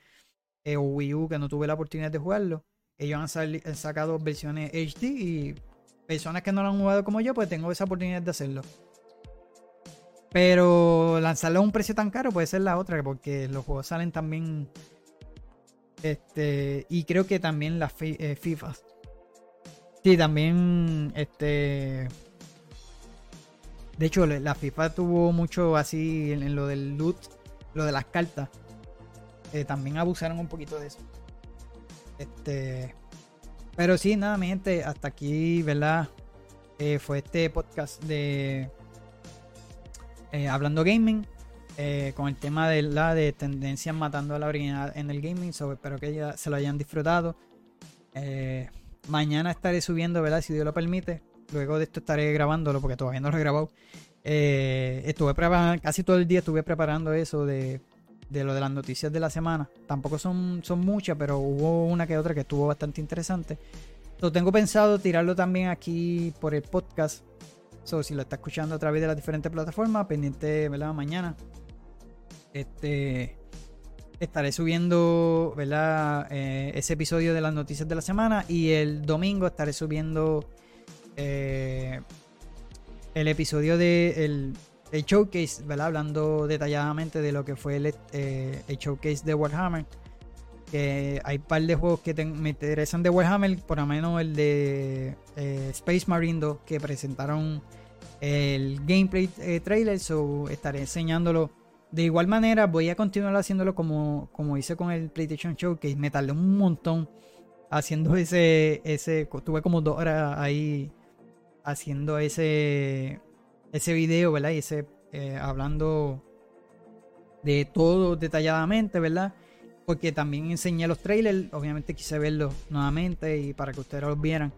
eh, o Wii U, que no tuve la oportunidad de jugarlo, ellos han, sacado versiones HD y personas que no lo han jugado como yo, pues tengo esa oportunidad de hacerlo. Pero lanzarlo a un precio tan caro puede ser la otra, porque los juegos salen también. Este. Y creo que también las eh, FIFA. Sí, también. Este. De hecho, la FIFA tuvo mucho así en, lo del loot, lo de las cartas. Eh, también abusaron un poquito de eso. Este. Pero sí, nada, mi gente, hasta aquí, ¿verdad? Eh, fue este podcast de eh, Hablando Gaming. Eh, con el tema de la de tendencias matando a la original en el gaming. espero que ya se lo hayan disfrutado. mañana estaré subiendo, ¿verdad? Si Dios lo permite. Luego de esto estaré grabándolo porque todavía no lo he grabado. estuve preparando, casi todo el día estuve preparando eso de de lo de las noticias de la semana. Tampoco son, son muchas, pero hubo una que otra que estuvo bastante interesante. Lo tengo pensado tirarlo también aquí por el podcast. So, si lo está escuchando a través de las diferentes plataformas, pendiente, ¿verdad? Mañana. Este. Estaré subiendo, ¿verdad? Eh, ese episodio de las noticias de la semana. Y el domingo estaré subiendo eh, el episodio de el showcase, ¿verdad? Hablando detalladamente de lo que fue el, eh, showcase de Warhammer. Que hay un par de juegos que me interesan de Warhammer, por lo menos el de eh, Space Marine 2, que presentaron el gameplay eh, trailer, so estaré enseñándolo. De igual manera, voy a continuar haciéndolo como, como hice con el PlayStation Showcase. Me tardé un montón haciendo ese, ese. Tuve como dos horas ahí haciendo ese ese video, ¿verdad? Y ese eh, hablando de todo detalladamente, ¿verdad? Porque también enseñé los trailers, obviamente quise verlos nuevamente y para que ustedes los vieran.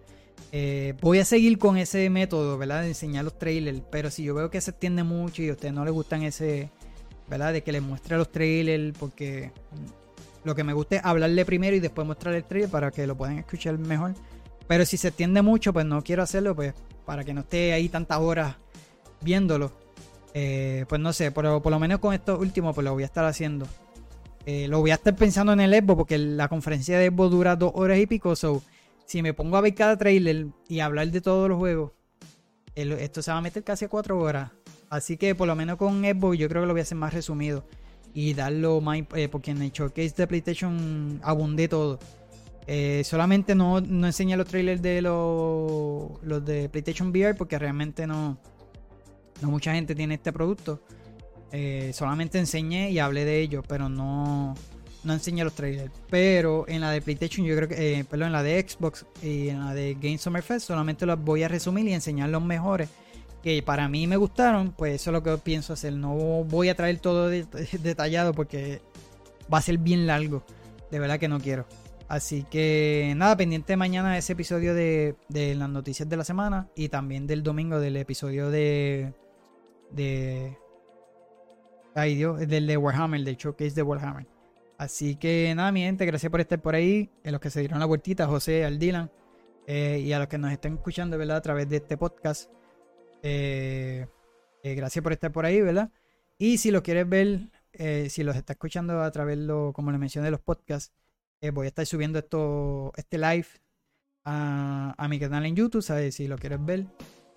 Eh, voy a seguir con ese método, ¿verdad? De enseñar los trailers, pero si yo veo que se extiende mucho y a ustedes no les gustan ese, ¿verdad? De que les muestre los trailers, porque lo que me gusta es hablarle primero y después mostrar el trailer para que lo puedan escuchar mejor. Pero si se extiende mucho, pues no quiero hacerlo, pues para que no esté ahí tantas horas viéndolo. Eh, pues no sé, pero por lo menos con esto último, pues lo voy a estar haciendo. Eh, lo voy a estar pensando en el Evo porque la conferencia de Evo dura dos horas y pico. So, si me pongo a ver cada trailer y hablar de todos los juegos, esto se va a meter casi a cuatro horas. Así que por lo menos con Evo yo creo que lo voy a hacer más resumido. Y darlo más. Eh, porque en el showcase de PlayStation abundé todo. Eh, solamente no, no enseñé los trailers de los, los de PlayStation VR porque realmente no, no mucha gente tiene este producto. Eh, solamente enseñé y hablé de ellos, pero no, no enseñé los trailers. Pero en la de PlayStation, yo creo que, eh, perdón, en la de Xbox y en la de Game Summer Fest, solamente los voy a resumir y enseñar los mejores que para mí me gustaron. Pues eso es lo que pienso hacer. No voy a traer todo detallado porque va a ser bien largo. De verdad que no quiero. Así que nada, pendiente mañana ese episodio de, de las noticias de la semana y también del domingo del episodio de. de. Ay Dios, del de Warhammer, del showcase de Warhammer. Así que nada, mi gente, gracias por estar por ahí. A los que se dieron la vueltita, José, al Dylan. Eh, y a los que nos estén escuchando, ¿verdad? A través de este podcast. Eh, eh, gracias por estar por ahí, ¿verdad? Y si lo quieres ver, si los está escuchando a través, lo, como le mencioné, los podcasts, voy a estar subiendo esto, este live a, a mi canal en YouTube, ¿sabes? Si lo quieres ver,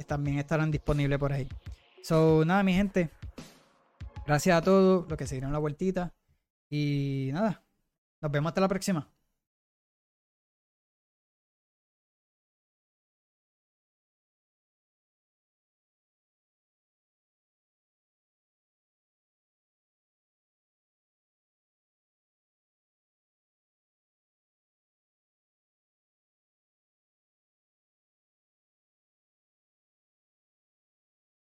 también estarán disponibles por ahí. So, nada, mi gente. Gracias a todos los que se dieron la vueltita. Y nada, nos vemos hasta la próxima.